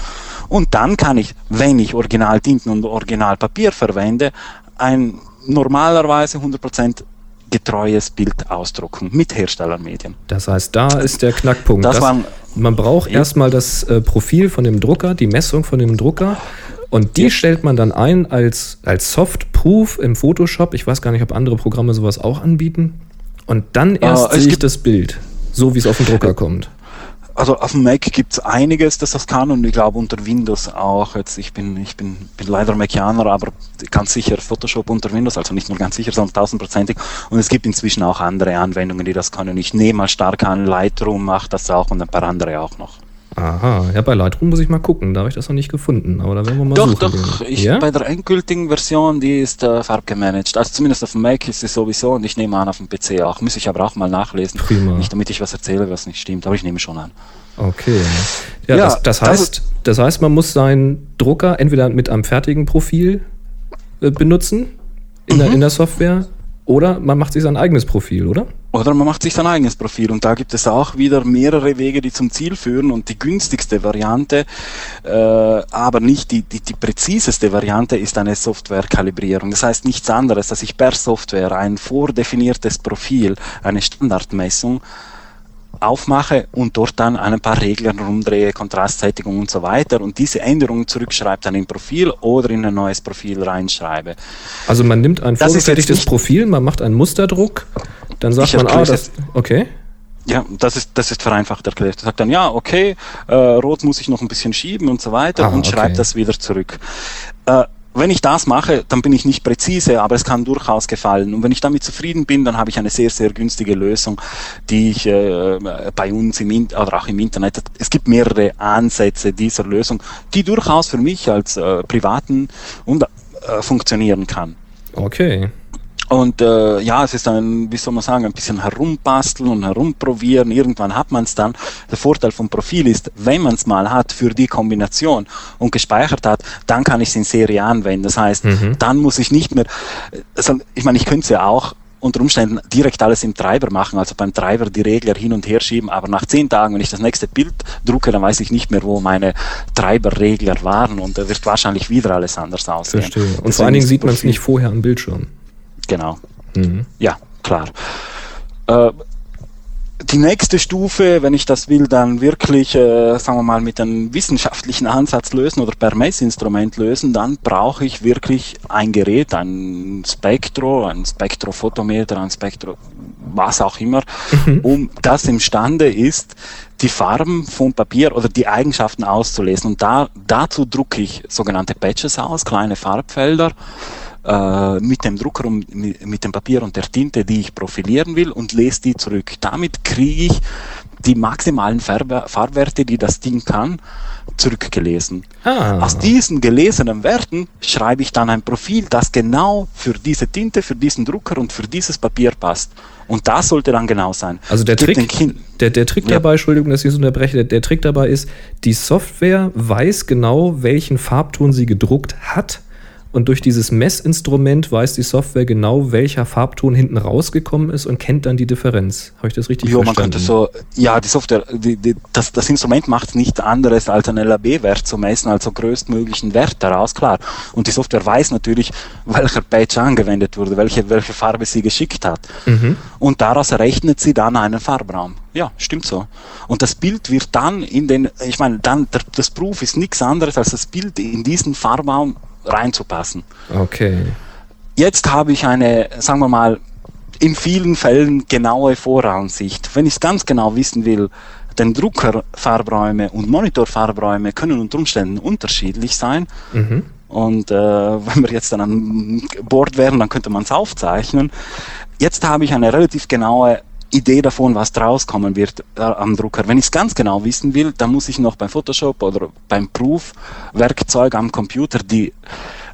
Und dann kann ich, wenn ich Original Tinten und Original Papier verwende, ein normalerweise 100% getreues Bild ausdrucken mit Herstellermedien. Das heißt, da ist der Knackpunkt. Das das, man braucht erstmal das äh, Profil von dem Drucker, die Messung von dem Drucker und die stellt man dann ein als, als Soft-Proof im Photoshop. Ich weiß gar nicht, ob andere Programme sowas auch anbieten. Und dann ah, erst uh, sehe ich das Bild, so wie es auf den Drucker kommt. Also auf dem Mac gibt es einiges, das das kann und ich glaube unter Windows auch. Jetzt, ich bin, ich bin, bin leider Macianer, aber ganz sicher Photoshop unter Windows, also nicht nur ganz sicher, sondern tausendprozentig. Und es gibt inzwischen auch andere Anwendungen, die das können. Ich nehme mal stark an, Lightroom macht das auch und ein paar andere auch noch. Aha, ja, bei Lightroom muss ich mal gucken, da habe ich das noch nicht gefunden, aber da werden wir mal doch, suchen. Doch, doch, ich, ja? bei der endgültigen Version, die ist äh, farbgemanagt. Also zumindest auf dem Mac ist sie sowieso und ich nehme an auf dem PC auch. Muss ich aber auch mal nachlesen. Prima. Nicht damit ich was erzähle, was nicht stimmt, aber ich nehme schon an. Okay. Ja, ja das, das, heißt, das heißt, man muss seinen Drucker entweder mit einem fertigen Profil äh, benutzen in, mhm. der, in der Software oder man macht sich sein eigenes Profil, oder? Oder man macht sich sein eigenes Profil und da gibt es auch wieder mehrere Wege, die zum Ziel führen und die günstigste Variante, äh, aber nicht die, die, die präziseste Variante ist eine Softwarekalibrierung. Das heißt nichts anderes, dass ich per Software ein vordefiniertes Profil, eine Standardmessung aufmache und dort dann ein paar Regeln rumdrehe, Kontrastsättigung und so weiter und diese Änderungen zurückschreibe dann im Profil oder in ein neues Profil reinschreibe. Also man nimmt ein vorgefertigtes Profil, man macht einen Musterdruck, dann sagt man, ah, das, okay. Ja, das ist, das ist vereinfacht erklärt. Er sagt dann, ja, okay, äh, rot muss ich noch ein bisschen schieben und so weiter ah, und okay. schreibt das wieder zurück. Äh, wenn ich das mache, dann bin ich nicht präzise, aber es kann durchaus gefallen. Und wenn ich damit zufrieden bin, dann habe ich eine sehr, sehr günstige Lösung, die ich äh, bei uns im In oder auch im Internet, es gibt mehrere Ansätze dieser Lösung, die durchaus für mich als äh, Privaten und, äh, funktionieren kann. Okay. Und äh, ja, es ist ein, wie soll man sagen, ein bisschen herumbasteln und herumprobieren. Irgendwann hat man es dann. Der Vorteil vom Profil ist, wenn man es mal hat für die Kombination und gespeichert hat, dann kann ich es in Serie anwenden. Das heißt, mhm. dann muss ich nicht mehr, also ich meine, ich könnte es ja auch unter Umständen direkt alles im Treiber machen, also beim Treiber die Regler hin und her schieben, aber nach zehn Tagen, wenn ich das nächste Bild drucke, dann weiß ich nicht mehr, wo meine Treiberregler waren und da wird wahrscheinlich wieder alles anders aussehen. Verstehe. Und Deswegen vor allen Dingen sieht man es nicht vorher am Bildschirm. Genau. Mhm. Ja, klar. Äh, die nächste Stufe, wenn ich das will, dann wirklich, äh, sagen wir mal, mit einem wissenschaftlichen Ansatz lösen oder per Messinstrument lösen, dann brauche ich wirklich ein Gerät, ein Spektro, ein Spektrophotometer, ein Spektro, was auch immer, mhm. um das imstande ist, die Farben vom Papier oder die Eigenschaften auszulesen. Und da, dazu drucke ich sogenannte Patches aus, kleine Farbfelder äh, mit dem Drucker und mit dem Papier und der Tinte, die ich profilieren will und lese die zurück. Damit kriege ich die maximalen Farbwerte, die das Ding kann, zurückgelesen. Ah. Aus diesen gelesenen Werten schreibe ich dann ein Profil, das genau für diese Tinte, für diesen Drucker und für dieses Papier passt. Und das sollte dann genau sein. Also der Trick, der, der Trick ja. dabei, Entschuldigung, dass ich es unterbreche, der, der Trick dabei ist, die Software weiß genau, welchen Farbton sie gedruckt hat und durch dieses Messinstrument weiß die Software genau, welcher Farbton hinten rausgekommen ist und kennt dann die Differenz. Habe ich das richtig jo, verstanden? Man könnte so, ja, die Software, die, die, das, das Instrument macht nichts anderes als einen LAB-Wert zu messen, also größtmöglichen Wert daraus, klar. Und die Software weiß natürlich, welcher Patch angewendet wurde, welche, welche Farbe sie geschickt hat. Mhm. Und daraus errechnet sie dann einen Farbraum. Ja, stimmt so. Und das Bild wird dann in den, ich meine, dann, der, das Proof ist nichts anderes als das Bild in diesen Farbraum reinzupassen. Okay. Jetzt habe ich eine, sagen wir mal, in vielen Fällen genaue Voransicht. Wenn ich es ganz genau wissen will, denn Druckerfarbräume und Monitorfarbräume können unter Umständen unterschiedlich sein. Mhm. Und äh, wenn wir jetzt dann an Bord wären, dann könnte man es aufzeichnen. Jetzt habe ich eine relativ genaue Idee davon, was draus kommen wird äh, am Drucker. Wenn ich es ganz genau wissen will, dann muss ich noch beim Photoshop oder beim Proof-Werkzeug am Computer die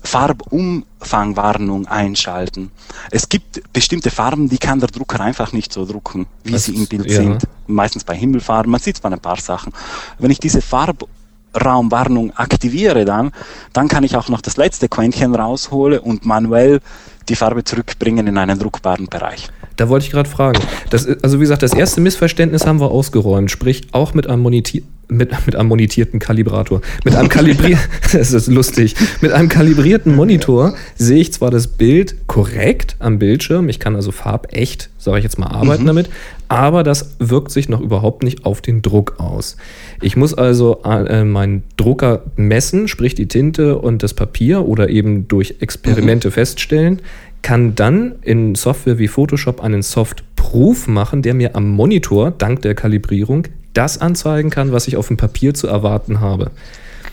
Farbumfangwarnung einschalten. Es gibt bestimmte Farben, die kann der Drucker einfach nicht so drucken, wie das sie im Bild ja. sind. Meistens bei Himmelfarben, man sieht es bei ein paar Sachen. Wenn ich diese Farbraumwarnung aktiviere dann, dann kann ich auch noch das letzte Quäntchen rausholen und manuell die Farbe zurückbringen in einen druckbaren Bereich. Da wollte ich gerade fragen. Das, also wie gesagt, das erste Missverständnis haben wir ausgeräumt, sprich auch mit einem, Moniti mit, mit einem monitierten Kalibrator. Mit einem kalibrierten, das ist lustig, mit einem kalibrierten Monitor sehe ich zwar das Bild korrekt am Bildschirm, ich kann also farbecht, sage ich jetzt mal, arbeiten mhm. damit, aber das wirkt sich noch überhaupt nicht auf den Druck aus. Ich muss also äh, meinen Drucker messen, sprich die Tinte und das Papier oder eben durch Experimente mhm. feststellen, kann dann in Software wie Photoshop einen Soft-Proof machen, der mir am Monitor, dank der Kalibrierung, das anzeigen kann, was ich auf dem Papier zu erwarten habe.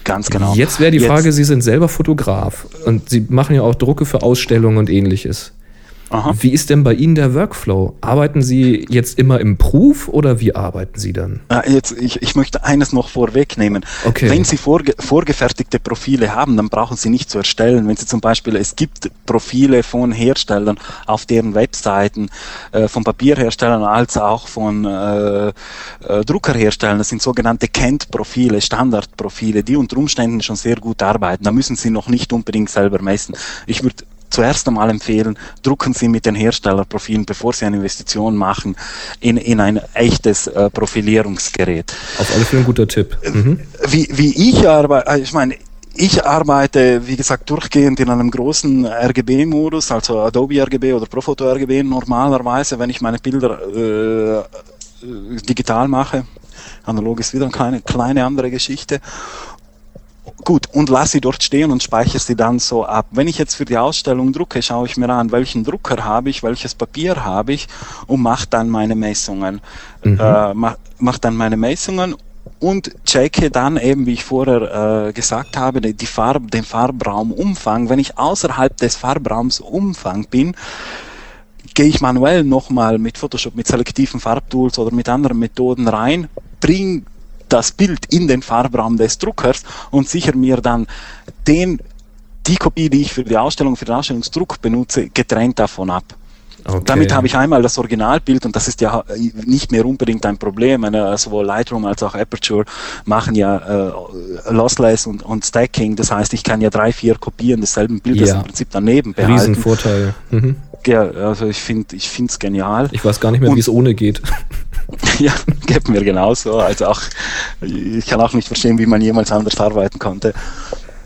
Ganz genau. Jetzt wäre die Jetzt. Frage, Sie sind selber Fotograf und Sie machen ja auch Drucke für Ausstellungen und ähnliches. Aha. Wie ist denn bei Ihnen der Workflow? Arbeiten Sie jetzt immer im Proof oder wie arbeiten Sie dann? Ah, jetzt, ich, ich möchte eines noch vorwegnehmen. Okay. Wenn Sie vorge vorgefertigte Profile haben, dann brauchen Sie nicht zu erstellen. Wenn Sie zum Beispiel, es gibt Profile von Herstellern auf deren Webseiten, äh, von Papierherstellern als auch von äh, äh, Druckerherstellern, das sind sogenannte Kent-Profile, Standardprofile, die unter Umständen schon sehr gut arbeiten. Da müssen Sie noch nicht unbedingt selber messen. Ich würde zuerst einmal empfehlen, drucken Sie mit den Herstellerprofilen, bevor Sie eine Investition machen, in, in ein echtes äh, Profilierungsgerät. Auf alle Fälle ein guter Tipp. Mhm. Wie, wie ich arbeite, äh, ich meine, ich arbeite, wie gesagt, durchgehend in einem großen RGB-Modus, also Adobe RGB oder Profoto RGB normalerweise, wenn ich meine Bilder äh, digital mache. Analog ist wieder eine kleine, kleine andere Geschichte. Gut, und lass sie dort stehen und speichere sie dann so ab. Wenn ich jetzt für die Ausstellung drucke, schaue ich mir an, welchen Drucker habe ich, welches Papier habe ich und mache dann meine Messungen. Mhm. Äh, mach, mach dann meine Messungen und checke dann eben, wie ich vorher äh, gesagt habe, die Farb, den Farbraumumfang. Wenn ich außerhalb des Farbraumsumfang bin, gehe ich manuell nochmal mit Photoshop, mit selektiven Farbtools oder mit anderen Methoden rein, bringe das Bild in den Farbraum des Druckers und sicher mir dann den die Kopie, die ich für die Ausstellung, für den Ausstellungsdruck benutze, getrennt davon ab. Okay. Damit habe ich einmal das Originalbild und das ist ja nicht mehr unbedingt ein Problem. Eine, sowohl Lightroom als auch Aperture machen ja äh, Lossless und, und Stacking. Das heißt, ich kann ja drei, vier Kopien desselben Bildes Ja. im Prinzip daneben behalten. Riesenvorteil. Mhm. Ja, also ich finde es genial. Ich weiß gar nicht mehr, wie es ohne geht. Ja, geht mir genauso. Also auch, ich kann auch nicht verstehen, wie man jemals anders arbeiten konnte.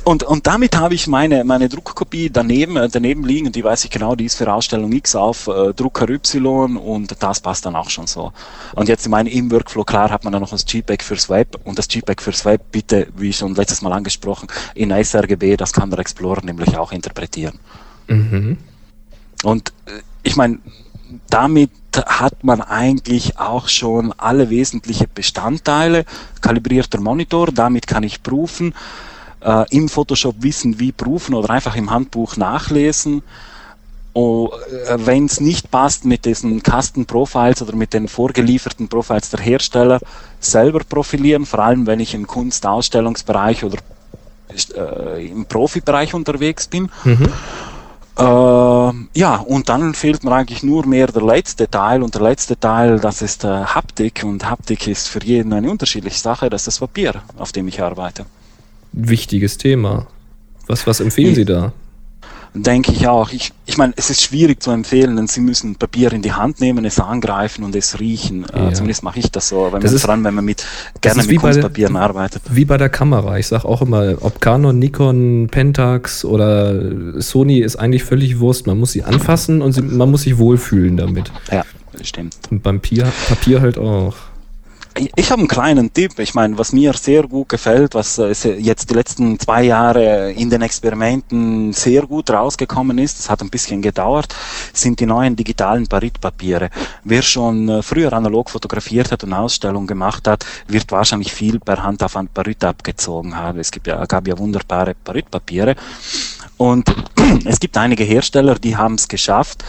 Und, und damit habe ich meine, meine Druckkopie daneben, äh, daneben liegen, die weiß ich genau, die ist für Ausstellung X auf äh, Drucker Y und das passt dann auch schon so. Und jetzt in meinem im Workflow, klar, hat man dann noch das JPEG fürs Web und das JPEG fürs Web, bitte, wie schon letztes Mal angesprochen, in sRGB, das kann der Explorer nämlich auch interpretieren. Mhm. Und äh, ich meine, damit hat man eigentlich auch schon alle wesentlichen Bestandteile. Kalibrierter Monitor, damit kann ich prüfen, äh, im Photoshop wissen, wie prüfen oder einfach im Handbuch nachlesen. Oh, Wenn es nicht passt mit diesen Custom Profiles oder mit den vorgelieferten Profiles der Hersteller, selber profilieren, vor allem wenn ich im Kunstausstellungsbereich oder äh, im Profibereich unterwegs bin. Mhm. Ähm, ja, und dann fehlt mir eigentlich nur mehr der letzte Teil und der letzte Teil, das ist äh, Haptik und Haptik ist für jeden eine unterschiedliche Sache, das ist das Papier, auf dem ich arbeite. Wichtiges Thema. Was, was empfehlen Sie da? Denke ich auch. Ich, ich meine, es ist schwierig zu empfehlen, denn Sie müssen Papier in die Hand nehmen, es angreifen und es riechen. Ja. Äh, zumindest mache ich das so, wenn Das man, ist- allem wenn man mit, gerne mit bei der- Kunstpapieren arbeitet. Wie bei der Kamera. Ich sage auch immer, ob Canon, Nikon, Pentax oder Sony ist eigentlich völlig Wurst. Man muss sie anfassen und sie, man muss sich wohlfühlen damit. Ja, das stimmt. Und beim Papier, Papier halt auch. Ich, habe einen kleinen Tipp. Ich meine, was mir sehr gut gefällt, was äh, jetzt die letzten zwei Jahre in den Experimenten sehr gut rausgekommen ist, es hat ein bisschen gedauert, sind die neuen digitalen Baritpapiere. Wer schon äh, früher analog fotografiert hat und Ausstellungen gemacht hat, wird wahrscheinlich viel per Hand auf ein Barit abgezogen haben. Es gibt ja, gab ja wunderbare Baritpapiere. Und es gibt einige Hersteller, die haben es geschafft,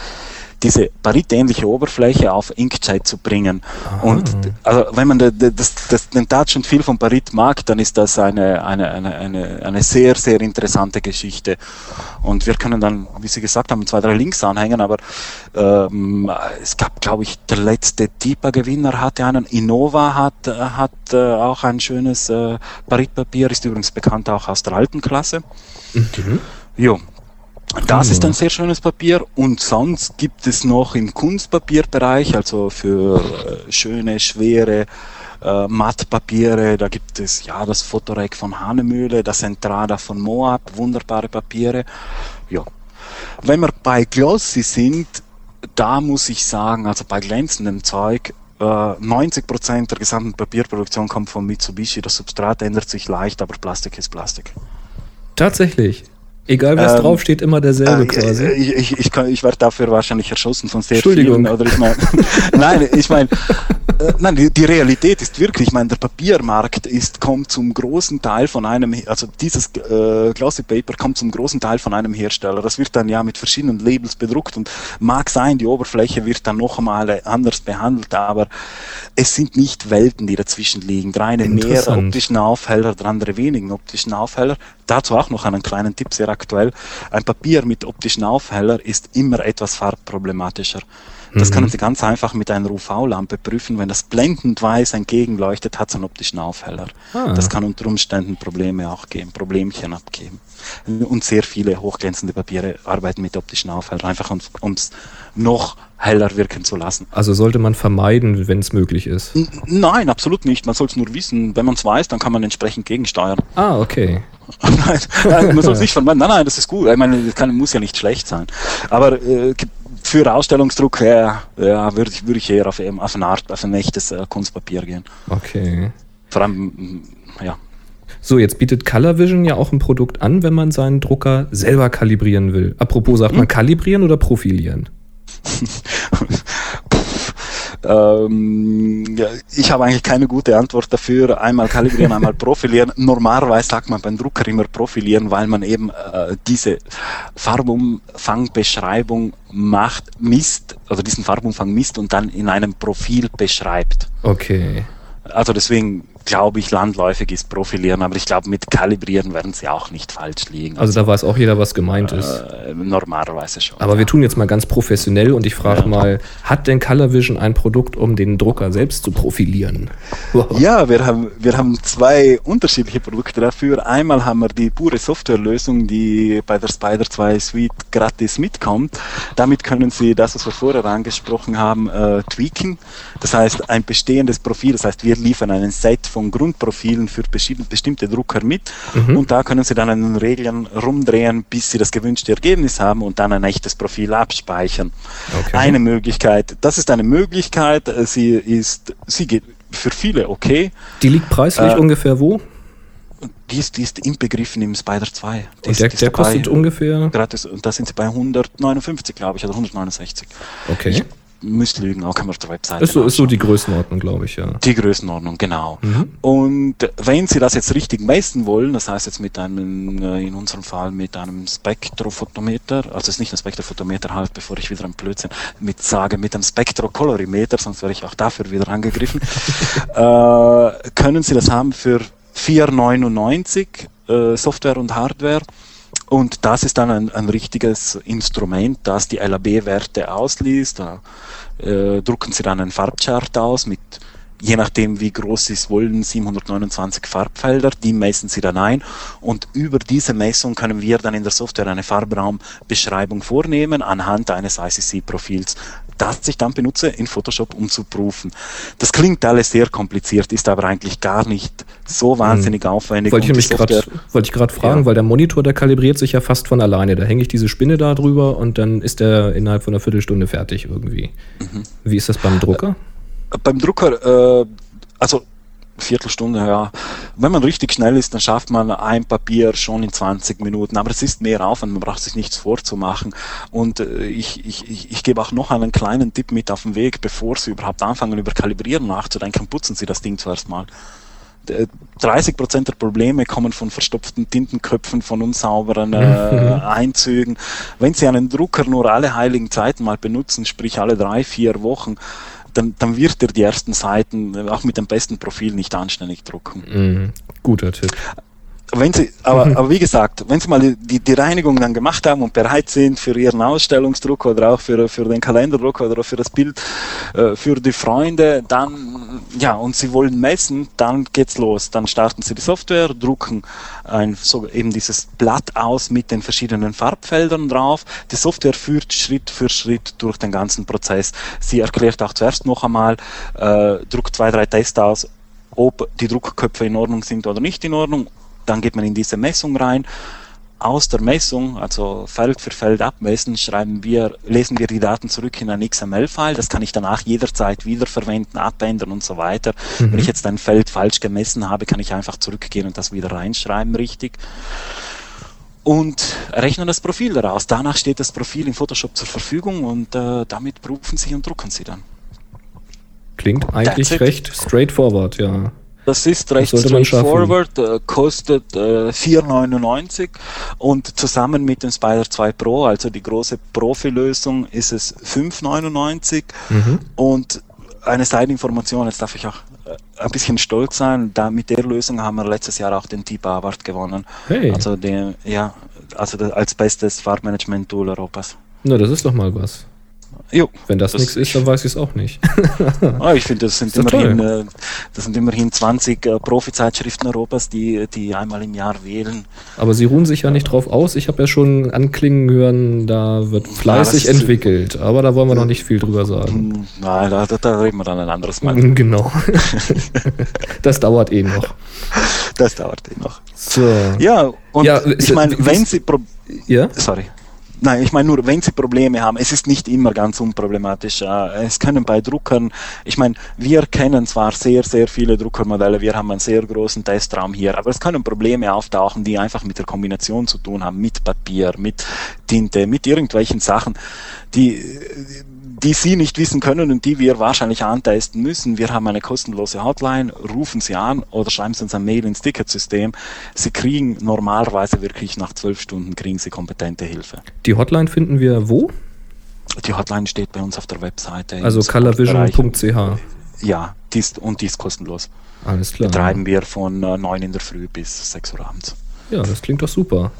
diese Barit-ähnliche Oberfläche auf Inkjet zu bringen. Und also wenn man de- das, das, den Touch und viel von Barit mag, dann ist das eine, eine, eine, eine, eine sehr, sehr interessante Geschichte. Und wir können dann, wie Sie gesagt haben, zwei, drei Links anhängen, aber ähm, es gab, glaube ich, der letzte TIPA-Gewinner hatte einen, Innova hat, hat äh, auch ein schönes äh, Baritpapier, ist übrigens bekannt auch aus der alten Klasse. Jo. Das ist ein sehr schönes Papier und sonst gibt es noch im Kunstpapierbereich, also für äh, schöne, schwere äh, Mattpapiere, da gibt es ja das Fotorec von Hanemühle, das Entrada von Moab, wunderbare Papiere. Ja. Wenn wir bei Glossy sind, da muss ich sagen, also bei glänzendem Zeug, äh, 90% der gesamten Papierproduktion kommt von Mitsubishi. Das Substrat ändert sich leicht, aber Plastik ist Plastik. Tatsächlich. Egal was Ähm, draufsteht, immer derselbe Äh, quasi. Ich, ich, ich, kann- ich werde dafür wahrscheinlich erschossen von sehr Entschuldigung. vielen. Oder ich mein, nein, ich meine, äh, nein, die, die Realität ist wirklich, ich meine, der Papiermarkt ist, kommt zum großen Teil von einem, also dieses äh, Glossy Paper kommt zum großen Teil von einem Hersteller. Das wird dann ja mit verschiedenen Labels bedruckt und mag sein, die Oberfläche wird dann noch einmal anders behandelt, aber es sind nicht Welten, die dazwischen liegen. Der eine mehr optischen Aufheller, der andere wenigen optischen Aufheller. Dazu auch noch einen kleinen Tipp, sehr aktuell. Ein Papier mit optischen Aufheller ist immer etwas farbproblematischer. Das Mhm. können Sie ganz einfach mit einer UV-Lampe prüfen. Wenn das blendend weiß entgegenleuchtet, hat es einen optischen Aufheller. Ah. Das kann unter Umständen Probleme auch geben, Problemchen abgeben. Und sehr viele hochglänzende Papiere arbeiten mit optischen Aufhellern, einfach um es noch heller wirken zu lassen. Also sollte man vermeiden, wenn es möglich ist. N- Nein, absolut nicht. Man soll es nur wissen. Wenn man es weiß, dann kann man entsprechend gegensteuern. Ah, okay. nein, nein, man soll es nicht vermeiden. Nein, nein, das ist gut. Ich meine, das kann, muss ja nicht schlecht sein. Aber äh, für Ausstellungsdruck ja, ja, würde ich, würde ich eher auf, eben auf eine Art, auf ein echtes äh, Kunstpapier gehen. Okay. Vor allem, ja. So, jetzt bietet Color Vision ja auch ein Produkt an, wenn man seinen Drucker selber kalibrieren will. Apropos, sagt man kalibrieren oder profilieren? Ähm, ich habe eigentlich keine gute Antwort dafür. Einmal kalibrieren, einmal profilieren. Normalerweise sagt man beim Drucker immer profilieren, weil man eben äh, diese Farbumfangbeschreibung macht, misst, also diesen Farbumfang misst und dann in einem Profil beschreibt. Okay. Also deswegen glaube ich, landläufig ist Profilieren, aber ich glaube, mit Kalibrieren werden sie auch nicht falsch liegen. Also, da weiß auch jeder, was gemeint ist. Äh, normalerweise schon. Aber wir tun jetzt mal ganz professionell und ich frage mal, hat denn Colorvision ein Produkt, um den Drucker selbst zu profilieren? Ja, wir haben, wir haben zwei unterschiedliche Produkte dafür. Einmal haben wir die pure Softwarelösung, die bei der Spider 2 Suite gratis mitkommt. Damit können Sie das, was wir vorher angesprochen haben, äh, tweaken. Das heißt, ein bestehendes Profil, das heißt, wir liefern einen Set von Grundprofilen für bestimmte Drucker mit Mhm. und da können Sie dann an den Regeln rumdrehen, bis Sie das gewünschte Ergebnis haben und dann ein echtes Profil abspeichern. Okay. Eine Möglichkeit, das ist eine Möglichkeit, sie ist, sie geht für viele okay. Die liegt preislich Äh, ungefähr wo? Die ist, die ist inbegriffen im Spider 2. Die Und ist, der, ist der kostet ungefähr. Gratis, und da sind sie bei 159, glaube ich, oder 169. Okay. Ich müsste lügen, auch auf der Webseite. Ist so, ist so die Größenordnung, glaube ich, ja. Die Größenordnung, genau. Mhm. Und wenn Sie das jetzt richtig messen wollen, das heißt jetzt mit einem, äh, in unserem Fall mit einem Spektrophotometer, also es ist nicht ein Spektrophotometer halt, bevor ich wieder ein Blödsinn mit sage, mit einem Spektrokolorimeter, sonst wäre ich auch dafür wieder angegriffen, äh, können Sie das haben für 4,99 äh, Software und Hardware. Und das ist dann ein, ein richtiges Instrument, das die LAB-Werte ausliest. Da äh, drucken Sie dann einen Farbchart aus mit, je nachdem wie groß Sie es wollen, 729 Farbfelder. Die messen Sie dann ein. Und über diese Messung können wir dann in der Software eine Farbraumbeschreibung vornehmen anhand eines ICC-Profils, das ich dann benutze in Photoshop, um zu prüfen. Das klingt alles sehr kompliziert, ist aber eigentlich gar nicht so wahnsinnig aufwendig. Wollte ich Software- wollte ich gerade fragen, Ja. weil der Monitor, der kalibriert sich ja fast von alleine. Da hänge ich diese Spinne da drüber und dann ist der innerhalb von einer Viertelstunde fertig irgendwie. Mhm. Wie ist das beim Drucker? beim Drucker, äh, also Viertelstunde, ja. Wenn man richtig schnell ist, dann schafft man ein Papier schon in 20 Minuten. Aber es ist mehr Aufwand, man braucht sich nichts vorzumachen. Und äh, ich, ich, ich, ich gebe auch noch einen kleinen Tipp mit auf den Weg, bevor Sie überhaupt anfangen, über Kalibrieren nachzudenken, putzen Sie das Ding zuerst mal. D- 30 Prozent der Probleme kommen von verstopften Tintenköpfen, von unsauberen äh, Einzügen. Wenn Sie einen Drucker nur alle heiligen Zeiten mal benutzen, sprich alle drei, vier Wochen, dann, dann wird er die ersten Seiten auch mit dem besten Profil nicht anständig drucken. Mhm. Guter Tipp. Wenn Sie, aber, aber wie gesagt, wenn Sie mal die, die, die Reinigung dann gemacht haben und bereit sind für Ihren Ausstellungsdruck oder auch für, für den Kalenderdruck oder für das Bild äh, für die Freunde, dann, ja, und Sie wollen messen, dann geht's los. Dann starten Sie die Software, drucken ein, so eben dieses Blatt aus mit den verschiedenen Farbfeldern drauf. Die Software führt Schritt für Schritt durch den ganzen Prozess. Sie erklärt auch zuerst noch einmal, äh, druckt zwei, drei Tests aus, ob die Druckköpfe in Ordnung sind oder nicht in Ordnung. Dann geht man in diese Messung rein. Aus der Messung, also Feld für Feld abmessen, schreiben wir, lesen wir die Daten zurück in ein XML-File. Das kann ich danach jederzeit wiederverwenden, abändern und so weiter. Wenn ich jetzt ein Feld falsch gemessen habe, kann ich einfach zurückgehen und das wieder reinschreiben, richtig. Und rechnen das Profil daraus. Danach steht das Profil in Photoshop zur Verfügung und äh, damit prüfen Sie und drucken Sie dann. Klingt eigentlich recht straightforward, ja. Das ist recht schaffen. straightforward, äh, kostet äh, 4,99 und zusammen mit dem Spider 2 Pro, also die große Profi-Lösung, ist es 5,99 Mhm. und eine Seiteninformation, jetzt darf ich auch äh, ein bisschen stolz sein, da mit der Lösung haben wir letztes Jahr auch den Typ Award gewonnen. Hey. Also den, ja, also das, als bestes Farbmanagement-Tool Europas. Na, das ist doch mal was. Jo. Wenn das, Das- nichts ist, dann weiß ich es auch nicht. Ah, ich finde, das sind immerhin, toll. äh, das sind immerhin 20 äh, Profi-Zeitschriften Europas, die, die einmal im Jahr wählen. Aber sie ruhen sich ja nicht drauf aus. Ich habe ja schon anklingen hören, da wird fleißig ist- entwickelt. Aber da wollen wir noch nicht viel drüber sagen. Hm, Nein, da, da, reden wir dann ein anderes Mal. Genau. das dauert eh noch. Das dauert eh noch. So. Ja, und Ja, ich meine, wenn Sie, Ja? sorry. Nein, ich meine nur, wenn Sie Probleme haben, es ist nicht immer ganz unproblematisch. Es können bei Druckern, ich meine, wir kennen zwar sehr, sehr viele Druckermodelle, wir haben einen sehr großen Testraum hier, aber es können Probleme auftauchen, die einfach mit der Kombination zu tun haben, mit Papier, mit Tinte, mit irgendwelchen Sachen, die, die Sie nicht wissen können und die wir wahrscheinlich antesten müssen. Wir haben eine kostenlose Hotline, rufen Sie an oder schreiben Sie uns ein Mail ins Ticketsystem. Sie kriegen normalerweise wirklich nach zwölf Stunden kriegen Sie kompetente Hilfe. Die Hotline finden wir wo? Die Hotline steht bei uns auf der Webseite. Also colorvision.ch. Ja, Die ist, und die ist kostenlos. Alles klar. Betreiben wir von äh, 9 in der Früh bis 6 Uhr abends. Ja, das klingt doch super.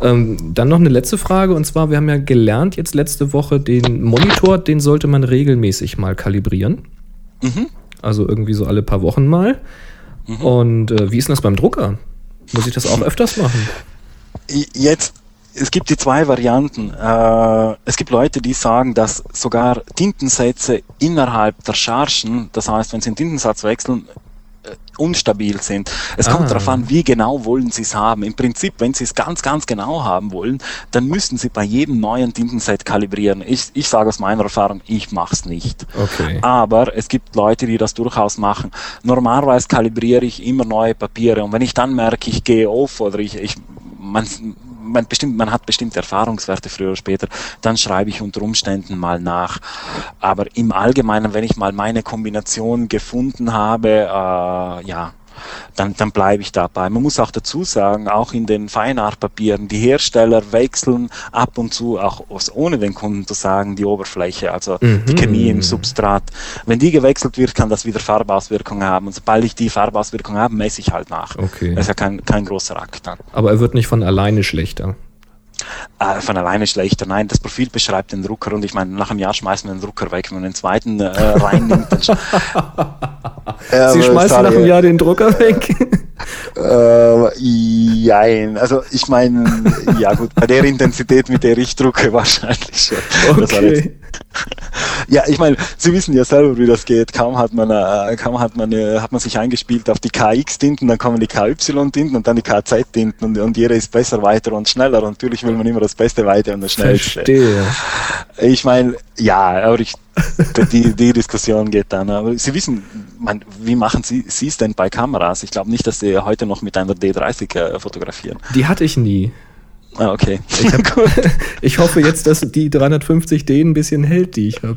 Ähm, dann noch eine letzte Frage und zwar, wir haben ja gelernt jetzt letzte Woche, den Monitor, den sollte man regelmäßig mal kalibrieren. Mhm. Also irgendwie so alle paar Wochen mal. Und äh, wie ist denn das beim Drucker? Muss ich das auch öfters machen? Jetzt, es gibt die zwei Varianten. Äh, es gibt Leute, die sagen, dass sogar Tintensätze innerhalb der Chargen, das heißt, wenn sie einen Tintensatz wechseln, unstabil sind. Es kommt Ah. darauf an, wie genau wollen Sie es haben. Im Prinzip, wenn Sie es ganz, ganz genau haben wollen, dann müssen Sie bei jedem neuen Tintenset kalibrieren. Ich, ich sage aus meiner Erfahrung, ich mache es nicht. Okay. Aber es gibt Leute, die das durchaus machen. Normalerweise kalibriere ich immer neue Papiere und wenn ich dann merke, ich gehe auf oder ich, ich man, man, bestimmt, man hat bestimmte Erfahrungswerte früher oder später, dann schreibe ich unter Umständen mal nach. Aber im Allgemeinen, wenn ich mal meine Kombination gefunden habe, äh, ja, dann, dann bleibe ich dabei. Man muss auch dazu sagen, auch in den Feinartpapieren, die Hersteller wechseln ab und zu, auch ohne den Kunden zu sagen, die Oberfläche, also die Chemie im Substrat. Wenn die gewechselt wird, kann das wieder Farbauswirkungen haben. Und sobald ich die Farbauswirkung habe, messe ich halt nach. Okay. Das ist ja kein, kein großer Akt dann. Aber er wird nicht von alleine schlechter. Äh, von alleine schlechter. Nein, das Profil beschreibt den Drucker und ich meine, nach einem Jahr schmeißen wir den Drucker weg. Wenn man den zweiten äh, reinnimmt, dann sch- Ja, Sie schmeißen nach einem Jahr den Drucker weg. Äh, jein. Also ich meine, ja gut, bei der Intensität, mit der ich drucke, wahrscheinlich schon. Okay. ja, ich meine, Sie wissen ja selber, wie das geht. Kaum hat man, äh, kaum hat man, äh, hat man sich eingespielt auf die KX-Tinten, dann kommen die KY-Tinten und dann die KZ-Tinten und, und jeder ist besser, weiter und schneller. Und natürlich will man immer das Beste weiter und das Schnellste. Verstehe. Ich meine, ja, aber ich, die, die Diskussion geht dann. Aber Sie wissen, man, wie machen Sie es denn bei Kameras? Ich glaube nicht, dass Sie heute noch mit einer D30 äh, fotografieren. Die hatte ich nie. Ah, okay. Ich, hab, ich hoffe jetzt, dass die 350D ein bisschen hält, die ich habe.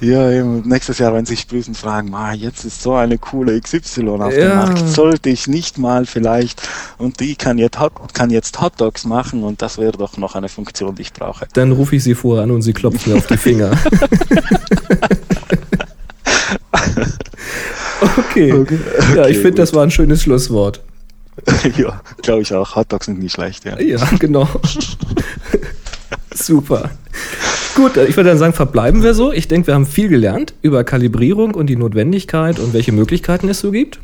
ja, eben, nächstes Jahr, wenn sich Sprüßen fragen, ah, jetzt ist so eine coole XY auf Ja. dem Markt, sollte ich nicht mal vielleicht, und die kann jetzt, Hot, kann jetzt Hotdogs machen und das wäre doch noch eine Funktion, die ich brauche. Dann rufe ich sie vorher an und sie klopft mir auf die Finger. okay. Ja, ich Okay, finde, das war ein schönes Schlusswort. ja, glaube ich auch. Hotdogs sind nicht schlecht, ja. Ja, genau. Super. Gut, ich würde dann sagen, verbleiben wir so. Ich denke, wir haben viel gelernt über Kalibrierung und die Notwendigkeit und welche Möglichkeiten es so gibt.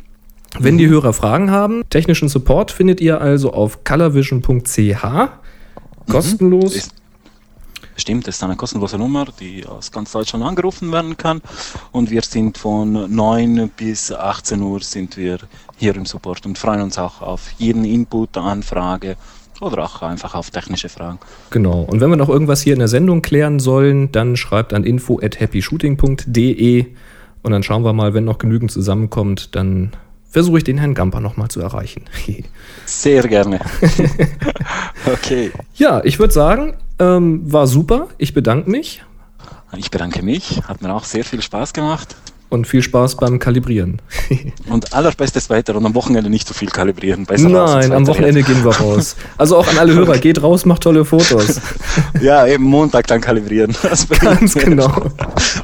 Wenn die Hörer Fragen haben, technischen Support findet ihr also auf colorvision.ch. Kostenlos. Stimmt, das ist eine kostenlose Nummer, die aus ganz Deutschland angerufen werden kann. Und wir sind von 9 bis 18 Uhr sind wir hier im Support und freuen uns auch auf jeden Input, Anfrage oder auch einfach auf technische Fragen. Genau. Und wenn wir noch irgendwas hier in der Sendung klären sollen, dann schreibt an info at happyshooting.de und dann schauen wir mal, wenn noch genügend zusammenkommt, dann versuche ich den Herrn Gamper nochmal zu erreichen. Sehr gerne. okay. ja, ich würde sagen, ähm, war super. Ich bedanke mich Ich bedanke mich, hat mir auch sehr viel Spaß gemacht. und viel Spaß beim Kalibrieren. Und allerbestes Wetter und am Wochenende nicht so viel kalibrieren. Besser Nein, am Wochenende gehen wir raus. Also auch an alle Hörer, geht raus, macht tolle Fotos. Ja, eben Montag dann kalibrieren. Das Ganz genau.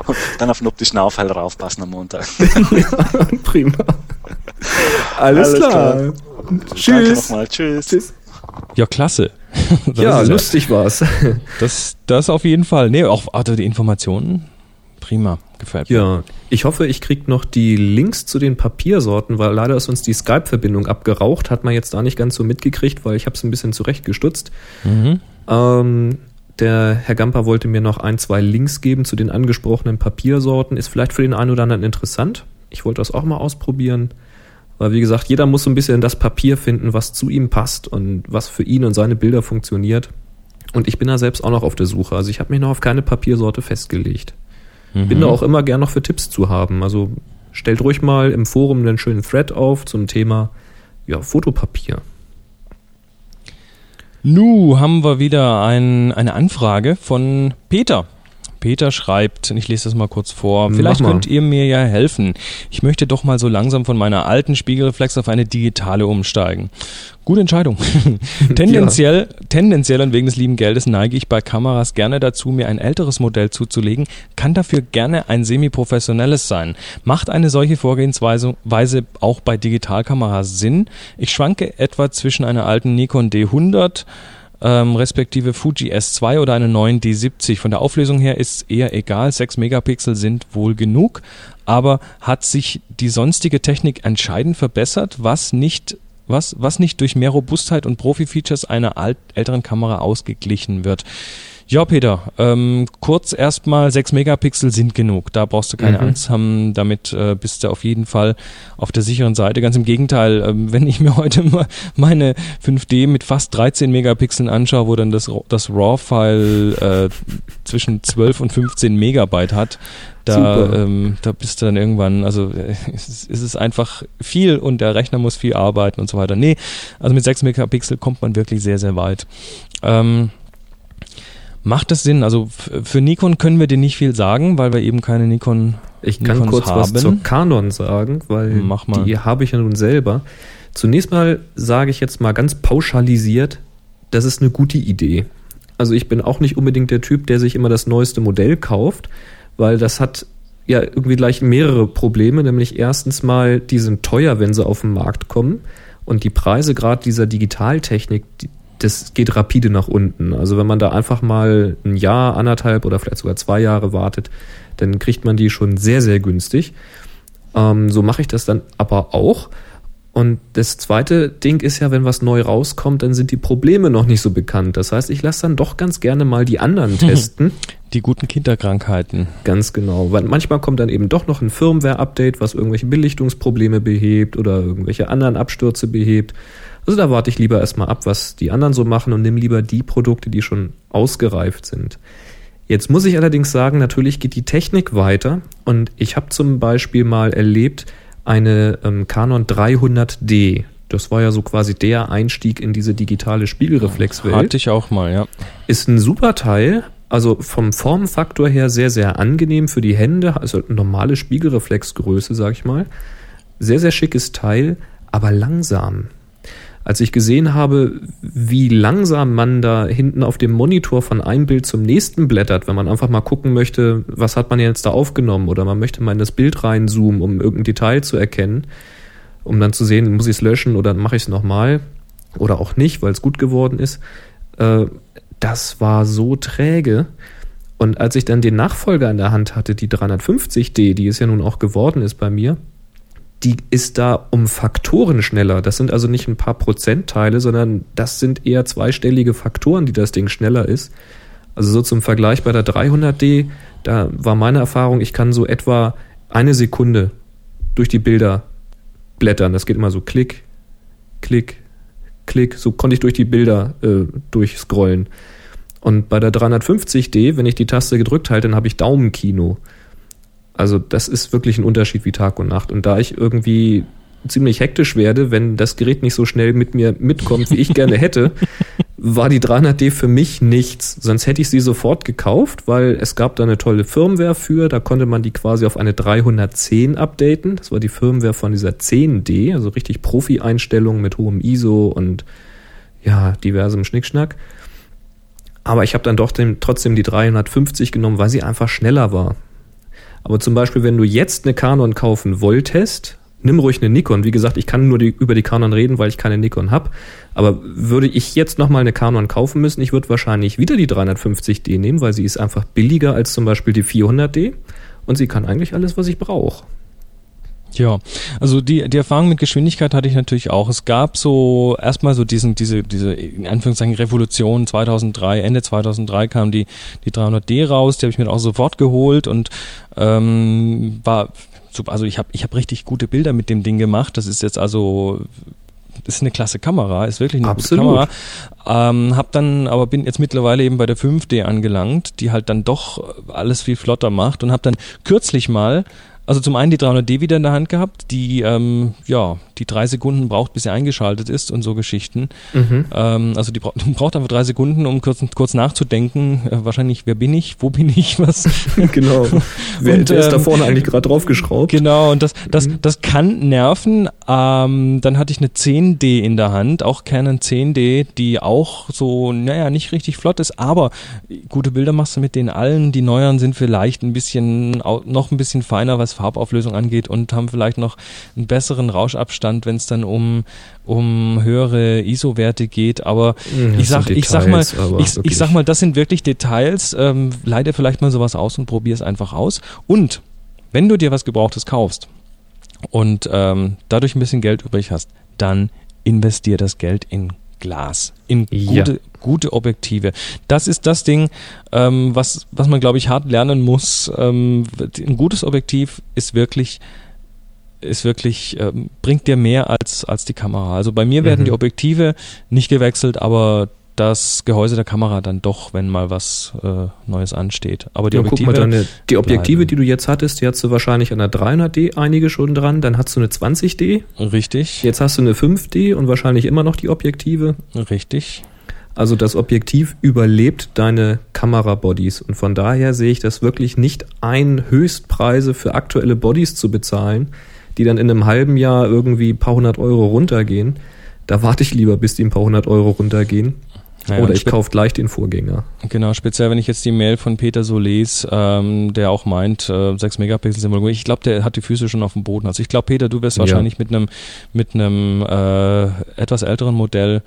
Und dann auf den optischen Aufheller aufpassen am Montag. ja, prima. Alles, Alles klar. Danke Tschüss. nochmal. Tschüss. Tschüss. Ja, klasse. Das Ja, lustig war's. Das, das auf jeden Fall. Nee, auch also die Informationen. Prima. Gefällt mir. Ja, ich hoffe, ich krieg noch die Links zu den Papiersorten, weil leider ist uns die Skype-Verbindung abgeraucht. Hat man jetzt da nicht ganz so mitgekriegt, weil ich habe es ein bisschen zurechtgestutzt. Mhm. Ähm, der Herr Gamper wollte mir noch ein, zwei Links geben zu den angesprochenen Papiersorten. Ist vielleicht für den einen oder anderen interessant. Ich wollte das auch mal ausprobieren. Weil, wie gesagt, jeder muss so ein bisschen das Papier finden, was zu ihm passt und was für ihn und seine Bilder funktioniert. Und ich bin da selbst auch noch auf der Suche. Also ich habe mich noch auf keine Papiersorte festgelegt. Bin da auch immer gern noch für Tipps zu haben. Also stellt ruhig mal im Forum einen schönen Thread auf zum Thema ja, Fotopapier. Nu haben wir wieder ein, eine Anfrage von Peter. Peter schreibt, ich lese das mal kurz vor, vielleicht könnt ihr mir ja helfen. Ich möchte doch mal so langsam von meiner alten Spiegelreflex auf eine digitale umsteigen. Gute Entscheidung. tendenziell, ja. tendenziell und wegen des lieben Geldes neige ich bei Kameras gerne dazu, mir ein älteres Modell zuzulegen, kann dafür gerne ein semi-professionelles sein. Macht eine solche Vorgehensweise Weise auch bei Digitalkameras Sinn? Ich schwanke etwa zwischen einer alten Nikon D100 ähm, respektive Fuji S2 oder einen neuen D70. Von der Auflösung her ist eher egal, 6 Megapixel sind wohl genug, aber hat sich die sonstige Technik entscheidend verbessert, was nicht was, was nicht durch mehr Robustheit und Profi-Features einer alt, älteren Kamera ausgeglichen wird. Ja, Peter, ähm, kurz erstmal 6 Megapixel sind genug. Da brauchst du keine mhm. Angst haben. Damit äh, bist du auf jeden Fall auf der sicheren Seite. Ganz im Gegenteil, ähm, wenn ich mir heute mal meine 5D mit fast 13 Megapixeln anschaue, wo dann das, das RAW-File äh, zwischen 12 und 15 Megabyte hat, da, ähm, da bist du dann irgendwann, also äh, es, es ist einfach viel und der Rechner muss viel arbeiten und so weiter. Nee, also mit 6 Megapixel kommt man wirklich sehr, sehr weit. Ähm, Macht das Sinn? Also für Nikon können wir dir nicht viel sagen, weil wir eben keine Nikon Ich kann Nikons kurz haben. was zur Canon sagen, weil die habe ich ja nun selber. Zunächst mal sage ich jetzt mal ganz pauschalisiert, das ist eine gute Idee. Also ich bin auch nicht unbedingt der Typ, der sich immer das neueste Modell kauft, weil das hat ja irgendwie gleich mehrere Probleme, nämlich erstens mal, die sind teuer, wenn sie auf den Markt kommen. Und die Preise gerade dieser Digitaltechnik, die, das geht rapide nach unten. Also wenn man da einfach mal ein Jahr, anderthalb oder vielleicht sogar zwei Jahre wartet, dann kriegt man die schon sehr, sehr günstig. Ähm, so mache ich das dann aber auch. Und das zweite Ding ist ja, wenn was neu rauskommt, dann sind die Probleme noch nicht so bekannt. Das heißt, ich lasse dann doch ganz gerne mal die anderen testen. Die guten Kinderkrankheiten. Ganz genau. Weil manchmal kommt dann eben doch noch ein Firmware-Update, was irgendwelche Belichtungsprobleme behebt oder irgendwelche anderen Abstürze behebt. Also da warte ich lieber erstmal ab, was die anderen so machen und nimm lieber die Produkte, die schon ausgereift sind. Jetzt muss ich allerdings sagen, natürlich geht die Technik weiter und ich habe zum Beispiel mal erlebt eine ähm, Canon 300D. Das war ja so quasi der Einstieg in diese digitale Spiegelreflexwelt. Hatte ich auch mal, ja. Ist ein super Teil, also vom Formfaktor her sehr, sehr angenehm für die Hände, also normale Spiegelreflexgröße, sag ich mal. Sehr, sehr schickes Teil, aber langsam als ich gesehen habe, wie langsam man da hinten auf dem Monitor von einem Bild zum nächsten blättert, wenn man einfach mal gucken möchte, was hat man jetzt da aufgenommen oder man möchte mal in das Bild reinzoomen, um irgendein Detail zu erkennen, um dann zu sehen, muss ich es löschen oder mache ich es nochmal oder auch nicht, weil es gut geworden ist. Äh, das war so träge. Und als ich dann den Nachfolger in der Hand hatte, die 350D, die es ja nun auch geworden ist bei mir, die ist da um Faktoren schneller. Das sind also nicht ein paar Prozentteile, sondern das sind eher zweistellige Faktoren, die das Ding schneller ist. Also so zum Vergleich bei der 300D, da war meine Erfahrung, ich kann so etwa eine Sekunde durch die Bilder blättern. Das geht immer so klick, klick, klick. So konnte ich durch die Bilder äh, durchscrollen. Und bei der 350D, wenn ich die Taste gedrückt halte, dann habe ich Daumenkino. Also das ist wirklich ein Unterschied wie Tag und Nacht. Und da ich irgendwie ziemlich hektisch werde, wenn das Gerät nicht so schnell mit mir mitkommt, wie ich gerne hätte, war die 300D für mich nichts. Sonst hätte ich sie sofort gekauft, weil es gab da eine tolle Firmware für. Da konnte man die quasi auf eine 310 updaten. Das war die Firmware von dieser 10D, also richtig Profi-Einstellungen mit hohem ISO und ja, diversem Schnickschnack. Aber ich habe dann doch den, trotzdem die 350 genommen, weil sie einfach schneller war. Aber zum Beispiel, wenn du jetzt eine Canon kaufen wolltest, nimm ruhig eine Nikon. Wie gesagt, ich kann nur die, über die Canon reden, weil ich keine Nikon habe. Aber würde ich jetzt nochmal eine Canon kaufen müssen, ich würde wahrscheinlich wieder die 350D nehmen, weil sie ist einfach billiger als zum Beispiel die 400D und sie kann eigentlich alles, was ich brauche. Ja, also die, die Erfahrung mit Geschwindigkeit hatte ich natürlich auch. Es gab so erstmal so diesen, diese, diese, in Anführungszeichen Revolution 2003, Ende 2003 kam die, die 300D raus, die habe ich mir auch sofort geholt und ähm, war, also ich habe ich hab richtig gute Bilder mit dem Ding gemacht. Das ist jetzt also ist eine klasse Kamera, ist wirklich eine Absolut. gute Kamera. Ähm, hab dann, aber bin jetzt mittlerweile eben bei der 5D angelangt, die halt dann doch alles viel flotter macht und habe dann kürzlich mal also zum einen die 300D wieder in der Hand gehabt, die, ähm, ja, die drei Sekunden braucht, bis sie eingeschaltet ist und so Geschichten. Mhm. Ähm, also die bra braucht einfach drei Sekunden, um kurz, kurz nachzudenken. Äh, wahrscheinlich, wer bin ich, wo bin ich, was. genau. Wer Und, der ist da ähm, vorne eigentlich gerade draufgeschraubt? Genau, und das, das, Mhm. das kann nerven. Ähm, dann hatte ich eine 10D in der Hand, auch Canon 10D, die auch so, naja, nicht richtig flott ist, aber gute Bilder machst du mit denen allen. Die neueren sind vielleicht ein bisschen, noch ein bisschen feiner, was Farbauflösung angeht und haben vielleicht noch einen besseren Rauschabstand, wenn es dann um, um höhere ISO-Werte geht. Aber Mhm, ich sag, sind ich sag mal, Details, ich, ich sag mal, das sind wirklich Details. Ähm, leite vielleicht mal sowas aus und probier es einfach aus. Und wenn du dir was Gebrauchtes kaufst und ähm, dadurch ein bisschen Geld übrig hast, dann investier das Geld in Glas, in Ja. gute, gute Objektive. Das ist das Ding, ähm, was, was man, glaube ich, hart lernen muss. Ähm, ein gutes Objektiv ist wirklich ist wirklich, ähm, bringt dir mehr als, als die Kamera. Also bei mir werden Mhm. die Objektive nicht gewechselt, aber das Gehäuse der Kamera dann doch, wenn mal was äh, Neues ansteht. Aber die Ja, Objektive, deine, die Objektive, die du jetzt hattest, die hast du wahrscheinlich an der 300D einige schon dran, dann hast du eine 20D, richtig, jetzt hast du eine 5D und wahrscheinlich immer noch die Objektive. richtig. Also das Objektiv überlebt deine Kamerabodies und von daher sehe ich das wirklich nicht ein, Höchstpreise für aktuelle Bodies zu bezahlen, die dann in einem halben Jahr irgendwie ein paar hundert Euro runtergehen. Da warte ich lieber, bis die ein paar hundert Euro runtergehen. Naja, Oder ich kaufe gleich den Vorgänger. Genau, speziell wenn ich jetzt die Mail von Peter so lese, ähm, der auch meint, äh, 6 Megapixel Simulation. Ich glaube, der hat die Füße schon auf dem Boden. Also ich glaube, Peter, du wirst Ja. wahrscheinlich mit einem mit einem äh, etwas älteren Modell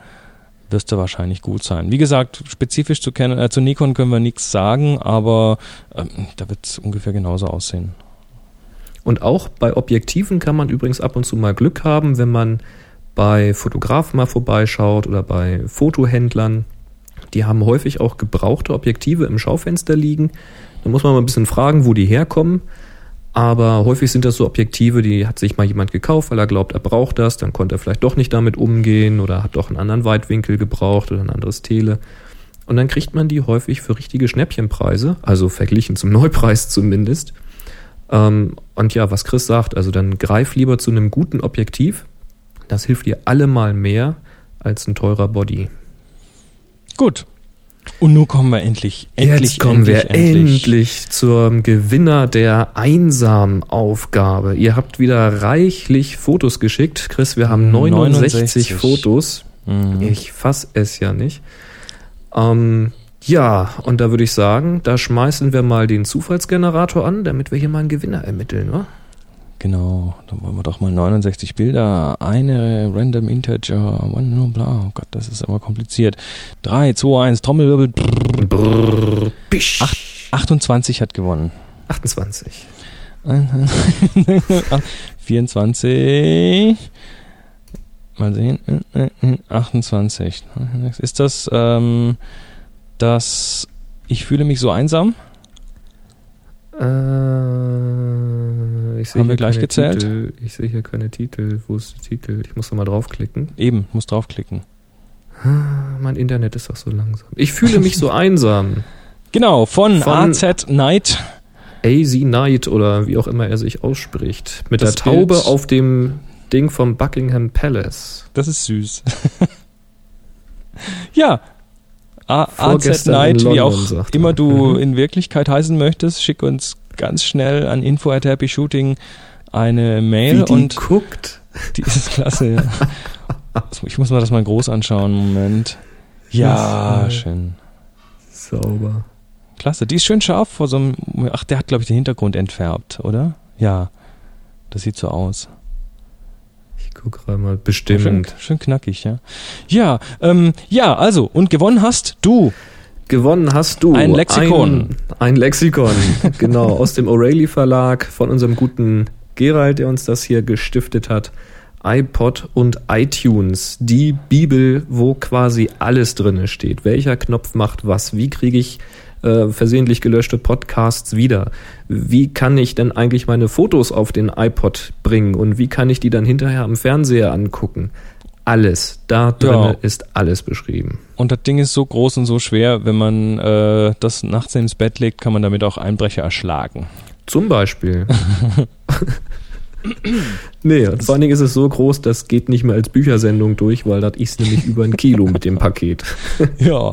wirst du wahrscheinlich gut sein. Wie gesagt, spezifisch zu, Canon, äh, zu Nikon können wir nichts sagen, aber ähm, da wird es ungefähr genauso aussehen. Und auch bei Objektiven kann man übrigens ab und zu mal Glück haben, wenn man bei Fotografen mal vorbeischaut oder bei Fotohändlern. Die haben häufig auch gebrauchte Objektive im Schaufenster liegen. Da muss man mal ein bisschen fragen, wo die herkommen. Aber häufig sind das so Objektive, die hat sich mal jemand gekauft, weil er glaubt, er braucht das. Dann konnte er vielleicht doch nicht damit umgehen oder hat doch einen anderen Weitwinkel gebraucht oder ein anderes Tele. Und dann kriegt man die häufig für richtige Schnäppchenpreise, also verglichen zum Neupreis zumindest. Ähm, und ja, was Chris sagt, also dann greif lieber zu einem guten Objektiv. Das hilft dir allemal mehr als ein teurer Body. Gut. Und nun kommen wir endlich, endlich, Jetzt kommen endlich, wir endlich, zum Gewinner der Einsam-Aufgabe. Ihr habt wieder reichlich Fotos geschickt. Chris, wir haben 69, 69. Fotos. Mhm. Ich fass es ja nicht. Ähm, ja, und da würde ich sagen, da schmeißen wir mal den Zufallsgenerator an, damit wir hier mal einen Gewinner ermitteln, wa? Genau, dann wollen wir doch mal 69 Bilder, eine random integer, one, bla, oh Gott, das ist aber kompliziert. 3, 2, 1, Trommelwirbel, Brrr, bisch. Ach. 28 hat gewonnen. 28. 24, mal sehen, 28. Ist das, ähm, das, ich fühle mich so einsam? Äh, Haben wir gleich gezählt? Titel. Ich sehe hier keine Titel. Wo ist der Titel? Ich muss da mal draufklicken. Eben, muss draufklicken. Ah, Mein Internet ist doch so langsam. Ich fühle mich so einsam. Genau, von, Von- AZ Night. AZ Knight oder wie auch immer er sich ausspricht. Mit Das der Taube Bild- auf dem Ding vom Buckingham Palace. Das ist süß. ja. AZ Night, wie auch immer er. du Mhm. in Wirklichkeit heißen möchtest, schick uns ganz schnell an info at happy shooting eine Mail Wie die und guckt. die ist klasse. ja. Ich muss mal das mal groß anschauen. Moment. Ja, Ja. schön. Sauber. Klasse. Die ist schön scharf vor so einem. Ach, der hat, glaube ich, den Hintergrund entfärbt, oder? Ja. Das sieht so aus. Gerade mal. Schön, Bestimmt. schön knackig, ja. Ja, ähm, ja, also, und gewonnen hast du. Gewonnen hast du Ein Lexikon. Ein, ein Lexikon, genau, aus dem O'Reilly Verlag von unserem guten Gerald, der uns das hier gestiftet hat. iPod und iTunes, die Bibel, wo quasi alles drinne steht. Welcher Knopf macht was? Wie kriege ich äh, versehentlich gelöschte Podcasts wieder? Wie kann ich denn eigentlich meine Fotos auf den iPod bringen und wie kann ich die dann hinterher am Fernseher angucken? Alles, da drinne Ja. ist alles beschrieben. Und das Ding ist so groß und so schwer, wenn man äh, das nachts ins Bett legt, kann man damit auch Einbrecher erschlagen. Zum Beispiel. nee, vor allen Dingen ist es so groß, das geht nicht mehr als Büchersendung durch, weil das ist nämlich über ein Kilo mit dem Paket. ja.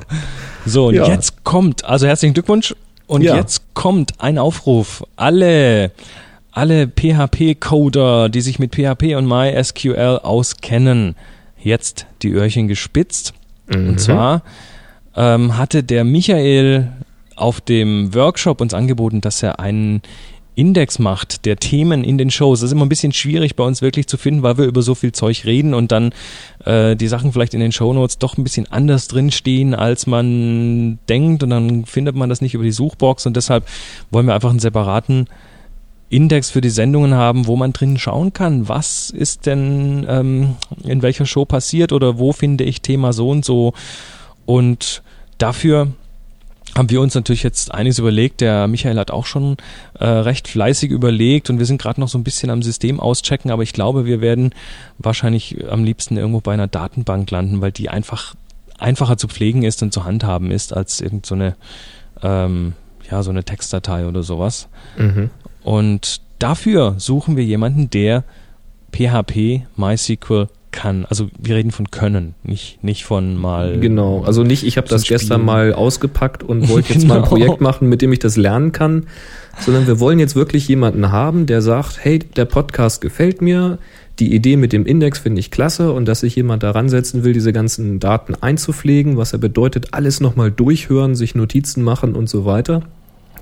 So, und ja. jetzt kommt, also herzlichen Glückwunsch. Und ja. jetzt kommt ein Aufruf. Alle, alle PHP-Coder, die sich mit PHP und MySQL auskennen, jetzt die Öhrchen gespitzt. Mhm. Und zwar ähm, hatte der Michael auf dem Workshop uns angeboten, dass er einen Index macht der Themen in den Shows. Das ist immer ein bisschen schwierig bei uns wirklich zu finden, weil wir über so viel Zeug reden und dann äh, die Sachen vielleicht in den Shownotes doch ein bisschen anders drinstehen, als man denkt. Und dann findet man das nicht über die Suchbox. Und deshalb wollen wir einfach einen separaten Index für die Sendungen haben, wo man drin schauen kann, was ist denn ähm, in welcher Show passiert oder wo finde ich Thema so und so. Und dafür haben wir uns natürlich jetzt einiges überlegt. Der Michael hat auch schon äh, recht fleißig überlegt und wir sind gerade noch so ein bisschen am System auschecken, aber ich glaube, wir werden wahrscheinlich am liebsten irgendwo bei einer Datenbank landen, weil die einfach einfacher zu pflegen ist und zu handhaben ist als irgendeine so ähm, ja so eine Textdatei oder sowas. Mhm. Und dafür suchen wir jemanden, der PHP, MySQL kann. Also wir reden von können, nicht, nicht von mal. Genau, also nicht, ich habe das Spielen. gestern mal ausgepackt und wollte jetzt genau. mal ein genau. Projekt machen, mit dem ich das lernen kann, sondern wir wollen jetzt wirklich jemanden haben, der sagt, hey, der Podcast gefällt mir, die Idee mit dem Index finde ich klasse und dass sich jemand daran setzen will, diese ganzen Daten einzupflegen, was er bedeutet, alles nochmal durchhören, sich Notizen machen und so weiter.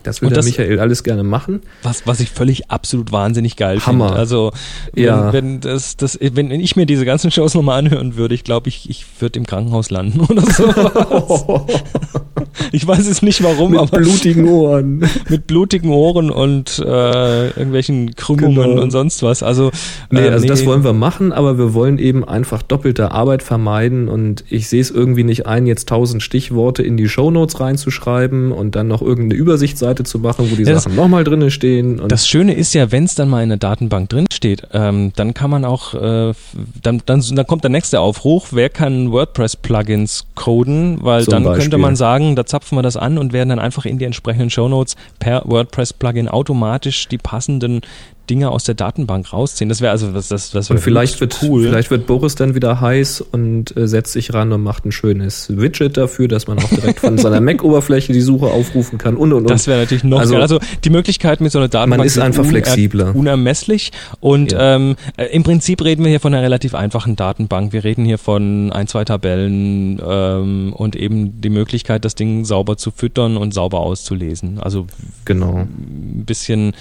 Das will der Michael alles gerne machen. Was, was ich völlig absolut wahnsinnig geil Hammer. finde. Also, wenn, ja. wenn, das, das, wenn ich mir diese ganzen Shows nochmal anhören würde, ich glaube, ich, ich würde im Krankenhaus landen oder so. ich weiß es nicht warum, mit aber. Mit blutigen Ohren. Mit blutigen Ohren und äh, irgendwelchen Krümmungen genau. und sonst was. Also, nee, äh, also nee. das wollen wir machen, aber wir wollen eben einfach doppelte Arbeit vermeiden und ich sehe es irgendwie nicht ein, jetzt tausend Stichworte in die Shownotes reinzuschreiben und dann noch irgendeine Übersichtsseite Seite zu machen, wo die ja, Sachen nochmal drin stehen. das Schöne ist ja, wenn es dann mal in der Datenbank drin steht, ähm, dann kann man auch, äh, dann, dann, dann kommt der nächste Aufruf, wer kann WordPress-Plugins coden, weil Zum dann Beispiel. könnte man sagen, da zapfen wir das an und werden dann einfach in die entsprechenden Shownotes per WordPress-Plugin automatisch die passenden Dinge aus der Datenbank rausziehen. Das wäre also das, das, das wär und vielleicht wird cool. Vielleicht wird Boris dann wieder heiß und äh, setzt sich ran und macht ein schönes Widget dafür, dass man auch direkt von seiner Mac-Oberfläche die Suche aufrufen kann und und und. Das wäre natürlich noch also, geil. Also die Möglichkeit mit so einer Datenbank man ist einfach flexibler, unermesslich und ja. ähm, äh, im Prinzip reden wir hier von einer relativ einfachen Datenbank. Wir reden hier von ein zwei Tabellen ähm, und eben die Möglichkeit, das Ding sauber zu füttern und sauber auszulesen. Also genau ein bisschen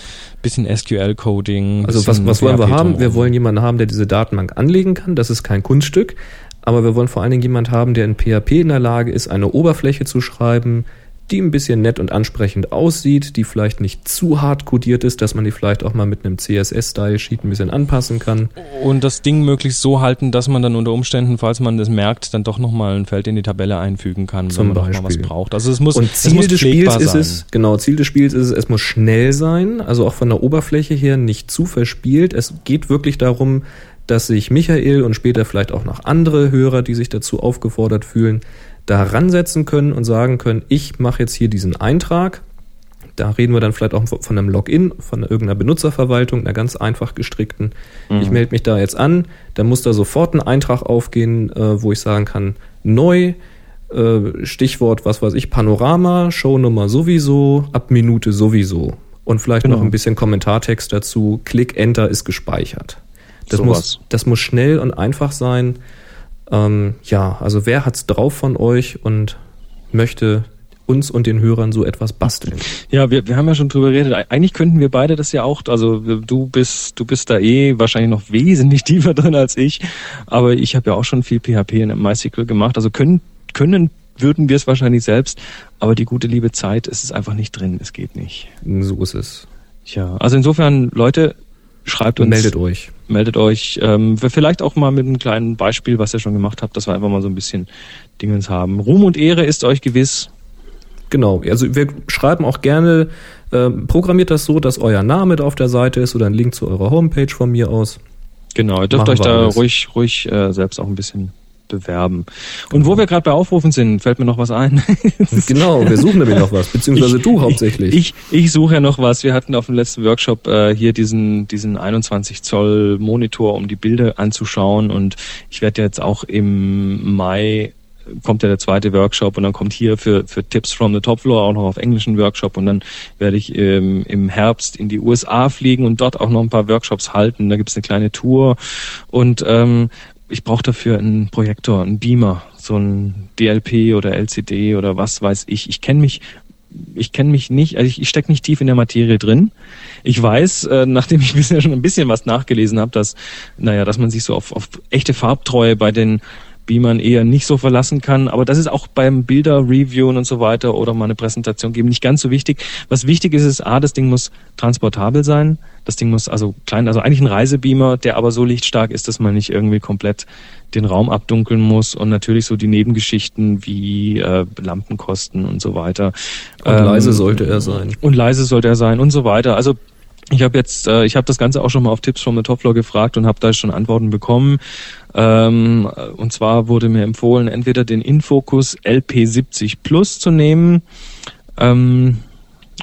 bisschen SQL-Coding. Also was, was wollen wir haben? Wir wollen jemanden haben, der diese Datenbank anlegen kann. Das ist kein Kunststück. Aber wir wollen vor allen Dingen jemanden haben, der in PHP in der Lage ist, eine Oberfläche zu schreiben, die ein bisschen nett und ansprechend aussieht, die vielleicht nicht zu hart codiert ist, dass man die vielleicht auch mal mit einem CSS-Style-Sheet ein bisschen anpassen kann. Und das Ding möglichst so halten, dass man dann unter Umständen, falls man das merkt, dann doch nochmal ein Feld in die Tabelle einfügen kann, Zum wenn man Beispiel. mal was braucht. Also es muss, und Ziel muss des Spiels ist es, genau, Ziel des Spiels ist es, es muss schnell sein, also auch von der Oberfläche her nicht zu verspielt. Es geht wirklich darum, dass sich Michael und später vielleicht auch noch andere Hörer, die sich dazu aufgefordert fühlen, da ransetzen können und sagen können, ich mache jetzt hier diesen Eintrag. Da reden wir dann vielleicht auch von einem Login, von irgendeiner Benutzerverwaltung, einer ganz einfach gestrickten. Mhm. Ich melde mich da jetzt an, dann muss da sofort ein Eintrag aufgehen, äh, wo ich sagen kann, neu, äh, Stichwort, was weiß ich, Panorama, Shownummer sowieso, ab Minute sowieso. Und vielleicht genau. noch ein bisschen Kommentartext dazu, Klick Enter ist gespeichert. Das, so muss, das muss schnell und einfach sein. Ähm, ja, also wer hat's drauf von euch und möchte uns und den Hörern so etwas basteln. Ja, wir, wir haben ja schon drüber geredet. Eigentlich könnten wir beide das ja auch, also du bist, du bist da eh wahrscheinlich noch wesentlich tiefer drin als ich, aber ich habe ja auch schon viel PHP in MySQL gemacht. Also können, können würden wir es wahrscheinlich selbst, aber die gute liebe Zeit ist es einfach nicht drin. Es geht nicht. So ist es. Tja, also insofern, Leute, schreibt uns. Meldet euch. Meldet euch. Ähm, vielleicht auch mal mit einem kleinen Beispiel, was ihr schon gemacht habt, dass wir einfach mal so ein bisschen Dingens haben. Ruhm und Ehre ist euch gewiss. Genau, also wir schreiben auch gerne, äh, programmiert das so, dass euer Name da auf der Seite ist oder ein Link zu eurer Homepage von mir aus. Genau, ihr dürft Machen euch da alles. ruhig, ruhig äh, selbst auch ein bisschen bewerben. Und wo wir gerade bei Aufrufen sind, fällt mir noch was ein. genau, wir suchen nämlich noch was, beziehungsweise ich, du hauptsächlich. Ich, ich, ich suche ja noch was. Wir hatten auf dem letzten Workshop äh, hier diesen, diesen 21 Zoll Monitor, um die Bilder anzuschauen. Und ich werde jetzt auch im Mai kommt ja der zweite Workshop und dann kommt hier für, für Tips from the Top Floor auch noch auf englischen Workshop und dann werde ich ähm, im Herbst in die USA fliegen und dort auch noch ein paar Workshops halten. Da gibt es eine kleine Tour und ähm, ich brauche dafür einen Projektor, einen Beamer, so ein DLP oder LCD oder was weiß ich. Ich kenne mich ich kenne mich nicht, also ich, ich stecke nicht tief in der Materie drin. Ich weiß, äh, nachdem ich bisher schon ein bisschen was nachgelesen habe, dass, naja, dass man sich so auf, auf echte Farbtreue bei den wie man eher nicht so verlassen kann. Aber das ist auch beim Bilder-Reviewen und so weiter oder mal eine Präsentation geben nicht ganz so wichtig. Was wichtig ist, ist, A, das Ding muss transportabel sein. Das Ding muss also klein, also eigentlich ein Reisebeamer, der aber so lichtstark ist, dass man nicht irgendwie komplett den Raum abdunkeln muss und natürlich so die Nebengeschichten wie äh, Lampenkosten und so weiter. Und ähm, leise sollte er sein. Und leise sollte er sein und so weiter. Also ich habe jetzt, äh, ich habe das Ganze auch schon mal auf Tipps from the gefragt und habe da schon Antworten bekommen. Ähm, und zwar wurde mir empfohlen, entweder den Infocus LP70 Plus zu nehmen. Ähm,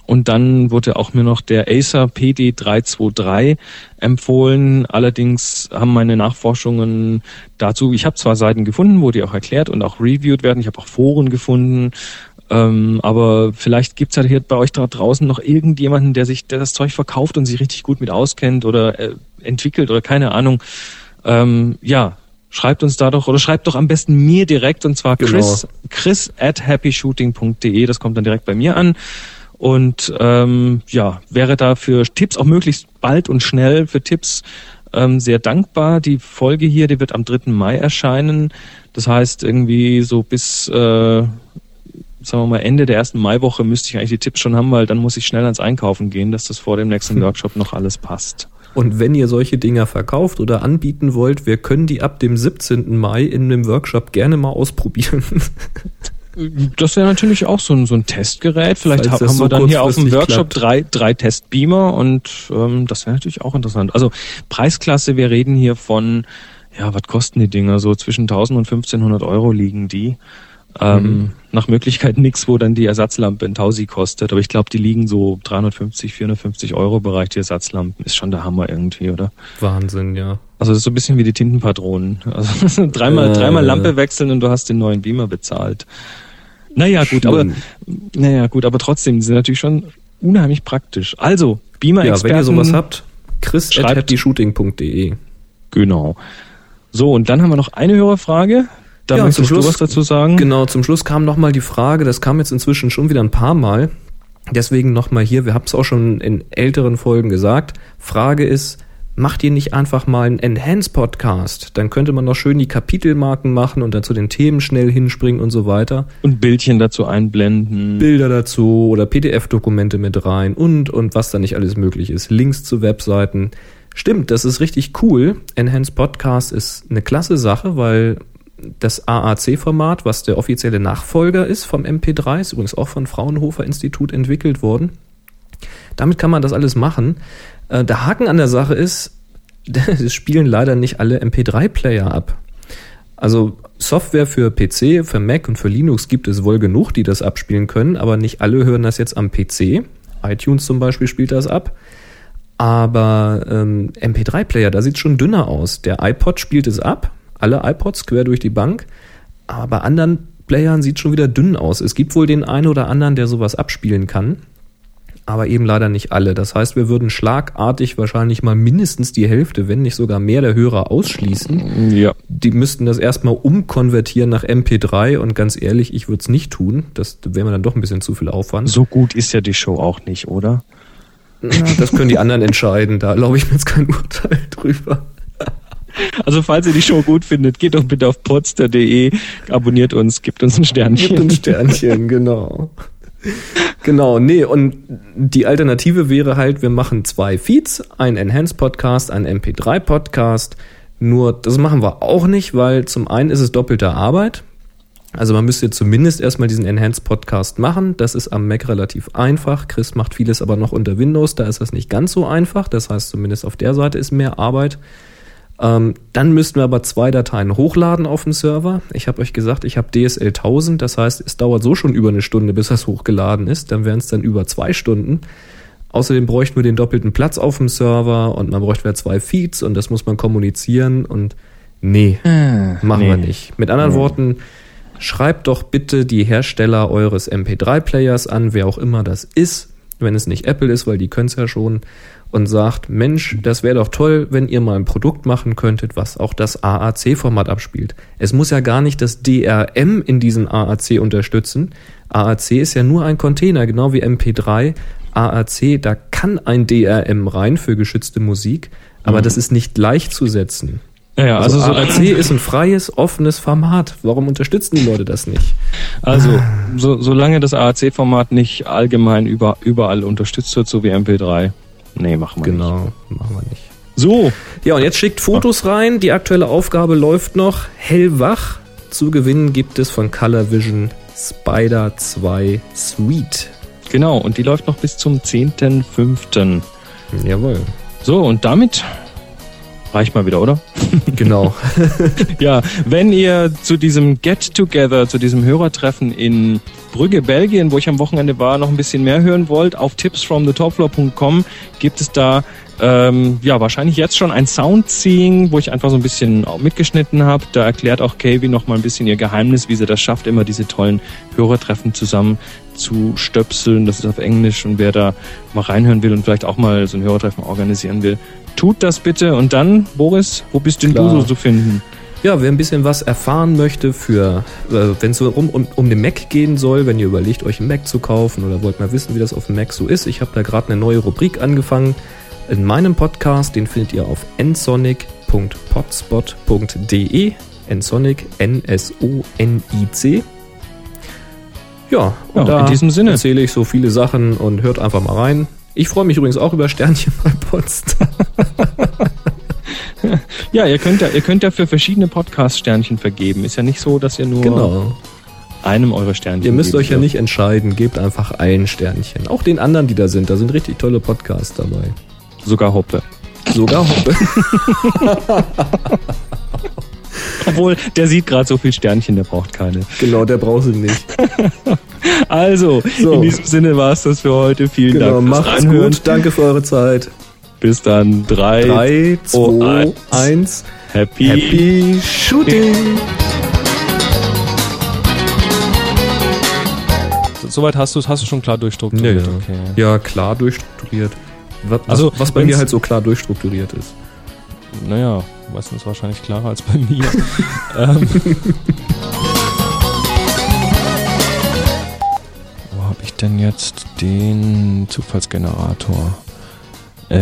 und dann wurde auch mir noch der Acer PD323 empfohlen. Allerdings haben meine Nachforschungen dazu, ich habe zwar Seiten gefunden, wo die auch erklärt und auch reviewed werden. Ich habe auch Foren gefunden, ähm, aber vielleicht gibt's halt hier bei euch da draußen noch irgendjemanden, der sich, der das Zeug verkauft und sich richtig gut mit auskennt oder äh, entwickelt oder keine Ahnung. Ähm, ja, schreibt uns da doch oder schreibt doch am besten mir direkt und zwar Chris, genau. chris at happyshooting.de. Das kommt dann direkt bei mir an. Und ähm, ja, wäre da für Tipps auch möglichst bald und schnell für Tipps ähm, sehr dankbar. Die Folge hier, die wird am 3. Mai erscheinen. Das heißt, irgendwie so bis äh, sagen wir mal, Ende der ersten Maiwoche müsste ich eigentlich die Tipps schon haben, weil dann muss ich schnell ans Einkaufen gehen, dass das vor dem nächsten Workshop noch alles passt. Und wenn ihr solche Dinger verkauft oder anbieten wollt, wir können die ab dem 17. Mai in einem Workshop gerne mal ausprobieren. Das wäre natürlich auch so ein, so ein Testgerät. Vielleicht haben so wir dann hier auf dem Workshop drei, drei Testbeamer und ähm, das wäre natürlich auch interessant. Also Preisklasse, wir reden hier von, ja, was kosten die Dinger? So zwischen 1000 und 1500 Euro liegen die. Ähm, mhm. Nach Möglichkeit nichts, wo dann die Ersatzlampe in Tausi kostet. Aber ich glaube, die liegen so 350, 450 Euro Bereich, die Ersatzlampen. Ist schon der Hammer irgendwie, oder? Wahnsinn, ja. Also das ist so ein bisschen wie die Tintenpatronen. Also dreimal, äh, dreimal Lampe wechseln und du hast den neuen Beamer bezahlt. Naja, gut, aber, naja, gut, aber trotzdem, die sind natürlich schon unheimlich praktisch. Also, Beamer-Experten. Ja, wenn ihr sowas habt, chris at happyshooting.de. Genau. So, und dann haben wir noch eine Hörerfrage. Da ja, zum Schluss, was dazu sagen? Genau, zum Schluss kam nochmal die Frage, das kam jetzt inzwischen schon wieder ein paar Mal. Deswegen nochmal hier, wir haben es auch schon in älteren Folgen gesagt. Frage ist, macht ihr nicht einfach mal einen Enhance-Podcast? Dann könnte man noch schön die Kapitelmarken machen und dann zu den Themen schnell hinspringen und so weiter. Und Bildchen dazu einblenden. Bilder dazu oder PDF-Dokumente mit rein und, und was da nicht alles möglich ist. Links zu Webseiten. Stimmt, das ist richtig cool. Enhance Podcast ist eine klasse Sache, weil das AAC-Format, was der offizielle Nachfolger ist vom MP3, ist übrigens auch von Fraunhofer Institut entwickelt worden. Damit kann man das alles machen. Äh, der Haken an der Sache ist, es spielen leider nicht alle MP3-Player ab. Also Software für PC, für Mac und für Linux gibt es wohl genug, die das abspielen können, aber nicht alle hören das jetzt am PC. iTunes zum Beispiel spielt das ab. Aber ähm, MP3-Player, da sieht schon dünner aus. Der iPod spielt es ab, alle iPods quer durch die Bank. Aber bei anderen Playern sieht schon wieder dünn aus. Es gibt wohl den einen oder anderen, der sowas abspielen kann, aber eben leider nicht alle. Das heißt, wir würden schlagartig wahrscheinlich mal mindestens die Hälfte, wenn nicht sogar mehr der Hörer ausschließen. Ja. Die müssten das erstmal umkonvertieren nach MP3 und ganz ehrlich, ich würde es nicht tun. Das wäre mir dann doch ein bisschen zu viel Aufwand. So gut ist ja die Show auch nicht, oder? Na, das können die anderen entscheiden. Da glaube ich mir jetzt kein Urteil drüber. Also falls ihr die Show gut findet, geht doch bitte auf podster.de, abonniert uns, gibt uns ein Sternchen. Gibt ein Sternchen, genau. Genau, nee, und die Alternative wäre halt, wir machen zwei Feeds, ein Enhanced Podcast, ein MP3 Podcast. Nur das machen wir auch nicht, weil zum einen ist es doppelte Arbeit. Also man müsste zumindest erstmal diesen Enhanced Podcast machen. Das ist am Mac relativ einfach. Chris macht vieles aber noch unter Windows, da ist das nicht ganz so einfach. Das heißt, zumindest auf der Seite ist mehr Arbeit. Ähm, dann müssten wir aber zwei Dateien hochladen auf dem Server. Ich habe euch gesagt, ich habe DSL 1000, das heißt, es dauert so schon über eine Stunde, bis das hochgeladen ist. Dann wären es dann über zwei Stunden. Außerdem bräuchten wir den doppelten Platz auf dem Server und man bräuchte wieder zwei Feeds und das muss man kommunizieren und nee, machen nee. wir nicht. Mit anderen Worten, schreibt doch bitte die Hersteller eures MP3-Players an, wer auch immer das ist, wenn es nicht Apple ist, weil die können es ja schon, und sagt, Mensch, das wäre doch toll, wenn ihr mal ein Produkt machen könntet, was auch das AAC-Format abspielt. Es muss ja gar nicht das DRM in diesem AAC unterstützen. AAC ist ja nur ein Container, genau wie MP3. AAC, da kann ein DRM rein für geschützte Musik, aber das ist nicht gleichzusetzen. Ja, ja, Also, also, so, AAC ist ein freies, offenes Format. Warum unterstützen die Leute das nicht? also so, solange das AAC-Format nicht allgemein über, überall unterstützt wird, so wie MP3. Nee, machen wir nicht. Genau, machen wir nicht. So, Ja, und jetzt schickt Fotos rein. Die aktuelle Aufgabe läuft noch. Hellwach. Zu gewinnen gibt es von Color Vision Spider 2 Sweet. genau, und die läuft noch bis zum 10.05. Jawohl. So, und damit reicht mal wieder, oder? Genau. Ja, wenn ihr zu diesem Get-Together, zu diesem Hörertreffen in Brügge, Belgien, wo ich am Wochenende war, noch ein bisschen mehr hören wollt, auf tipsfromthetopfloor.com gibt es da ähm, ja wahrscheinlich jetzt schon ein Soundseeing, wo ich einfach so ein bisschen mitgeschnitten habe. Da erklärt auch Kavi noch mal ein bisschen ihr Geheimnis, wie sie das schafft, immer diese tollen Hörertreffen zusammen zu stöpseln. Das ist auf Englisch und wer da mal reinhören will und vielleicht auch mal so ein Hörertreffen organisieren will, tut das bitte. Und dann, Boris, wo bist denn Klar. du so zu finden? Ja, wer ein bisschen was erfahren möchte für, äh, wenn es so um, um, um den Mac gehen soll, wenn ihr überlegt, euch einen Mac zu kaufen oder wollt mal wissen, wie das auf dem Mac so ist. Ich habe da gerade eine neue Rubrik angefangen in meinem Podcast. Den findet ihr auf nsonic.potspot.de. nsonic, N-S-O-N-I-C. Ja, und Ja, da in diesem Sinne. erzähle ich so viele Sachen und hört einfach mal rein. Ich freue mich übrigens auch über Sternchen bei Potsdam. Ja, ihr könnt ja, ihr könnt ja für verschiedene Podcasts Sternchen vergeben. Ist ja nicht so, dass ihr nur Genau. einem eure Sternchen Ihr müsst euch ja nicht entscheiden, gebt einfach ein Sternchen. Auch den anderen, die da sind, da sind richtig tolle Podcasts dabei. Sogar Hoppe. Sogar Hoppe. Obwohl, der sieht gerade so viel Sternchen, der braucht keine. genau, der braucht sie nicht. Also, So. in diesem Sinne war es das für heute. Vielen Genau, Dank fürs macht's Reinhören. gut. Danke für eure Zeit. Bis dann. Drei. 3, Oh, 2, eins. 1. Happy. Happy Shooting! Soweit hast du es, hast du schon klar durchstrukturiert. Ja, ja. Okay. Ja, klar durchstrukturiert. Was, Also, was bei mir halt so klar durchstrukturiert ist. Naja, meistens wahrscheinlich klarer als bei mir. ähm. denn jetzt den Zufallsgenerator? Äh.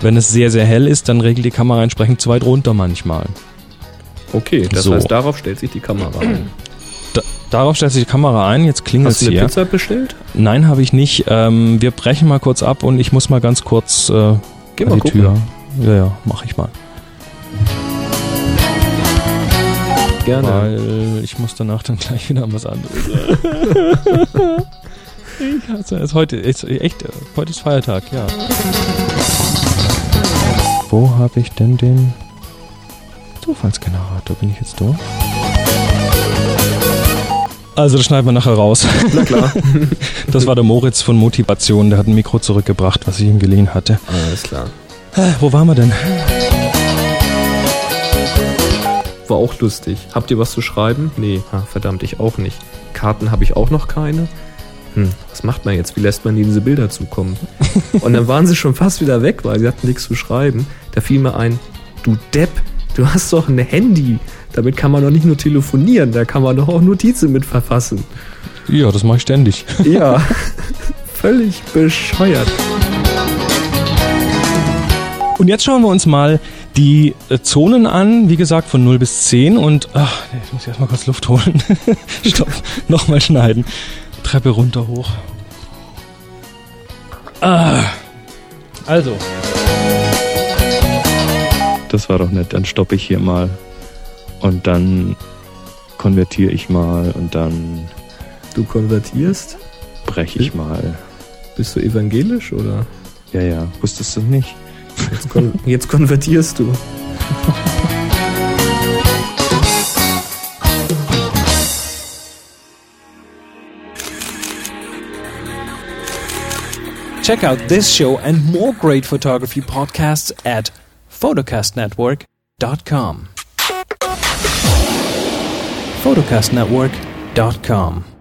Wenn es sehr, sehr hell ist, dann regelt die Kamera entsprechend zu weit runter manchmal. Okay, das So. heißt, darauf stellt sich die Kamera ein. Da, darauf stellt sich die Kamera ein, jetzt klingelt Hast es du eine hier. Pizza bestellt? Nein, habe ich nicht. Ähm, wir brechen mal kurz ab und ich muss mal ganz kurz äh, Geh mal die gucken. Tür. Ja, ja, mache ich mal. Gerne. Weil ich muss danach dann gleich wieder an was anderes. ich hasse es. Heute ist echt, heute ist Feiertag, ja. Wo habe ich denn den Zufallsgenerator? Bin ich jetzt durch? Also, das schneiden wir nachher raus. Na klar. Das war der Moritz von Motivation, der hat ein Mikro zurückgebracht, was ich ihm geliehen hatte. Alles klar. Äh, Wo waren wir denn? War auch lustig. Habt ihr was zu schreiben? Nee, ah, verdammt, ich auch nicht. Karten habe ich auch noch keine. Hm, was macht man jetzt? Wie lässt man diese Bilder zukommen? Und dann waren sie schon fast wieder weg, weil sie hatten nichts zu schreiben. Da fiel mir ein, du Depp, du hast doch ein Handy. Damit kann man doch nicht nur telefonieren, da kann man doch auch Notizen mit verfassen. Ja, das mache ich ständig. Ja, völlig bescheuert. Und jetzt schauen wir uns mal die äh, Zonen an, wie gesagt von 0 bis 10 und ach, ich muss erstmal kurz Luft holen. Stopp, nochmal schneiden. Treppe runter hoch. Ah. Also. Das war doch nett, dann stoppe ich hier mal und dann konvertiere ich mal und dann Du konvertierst? breche ich mal. Bist du evangelisch oder? Ja, ja. Wusstest du nicht? Jetzt, kon jetzt konvertierst du. Check out this show and more great photography podcasts at photocastnetwork.com. photocastnetwork.com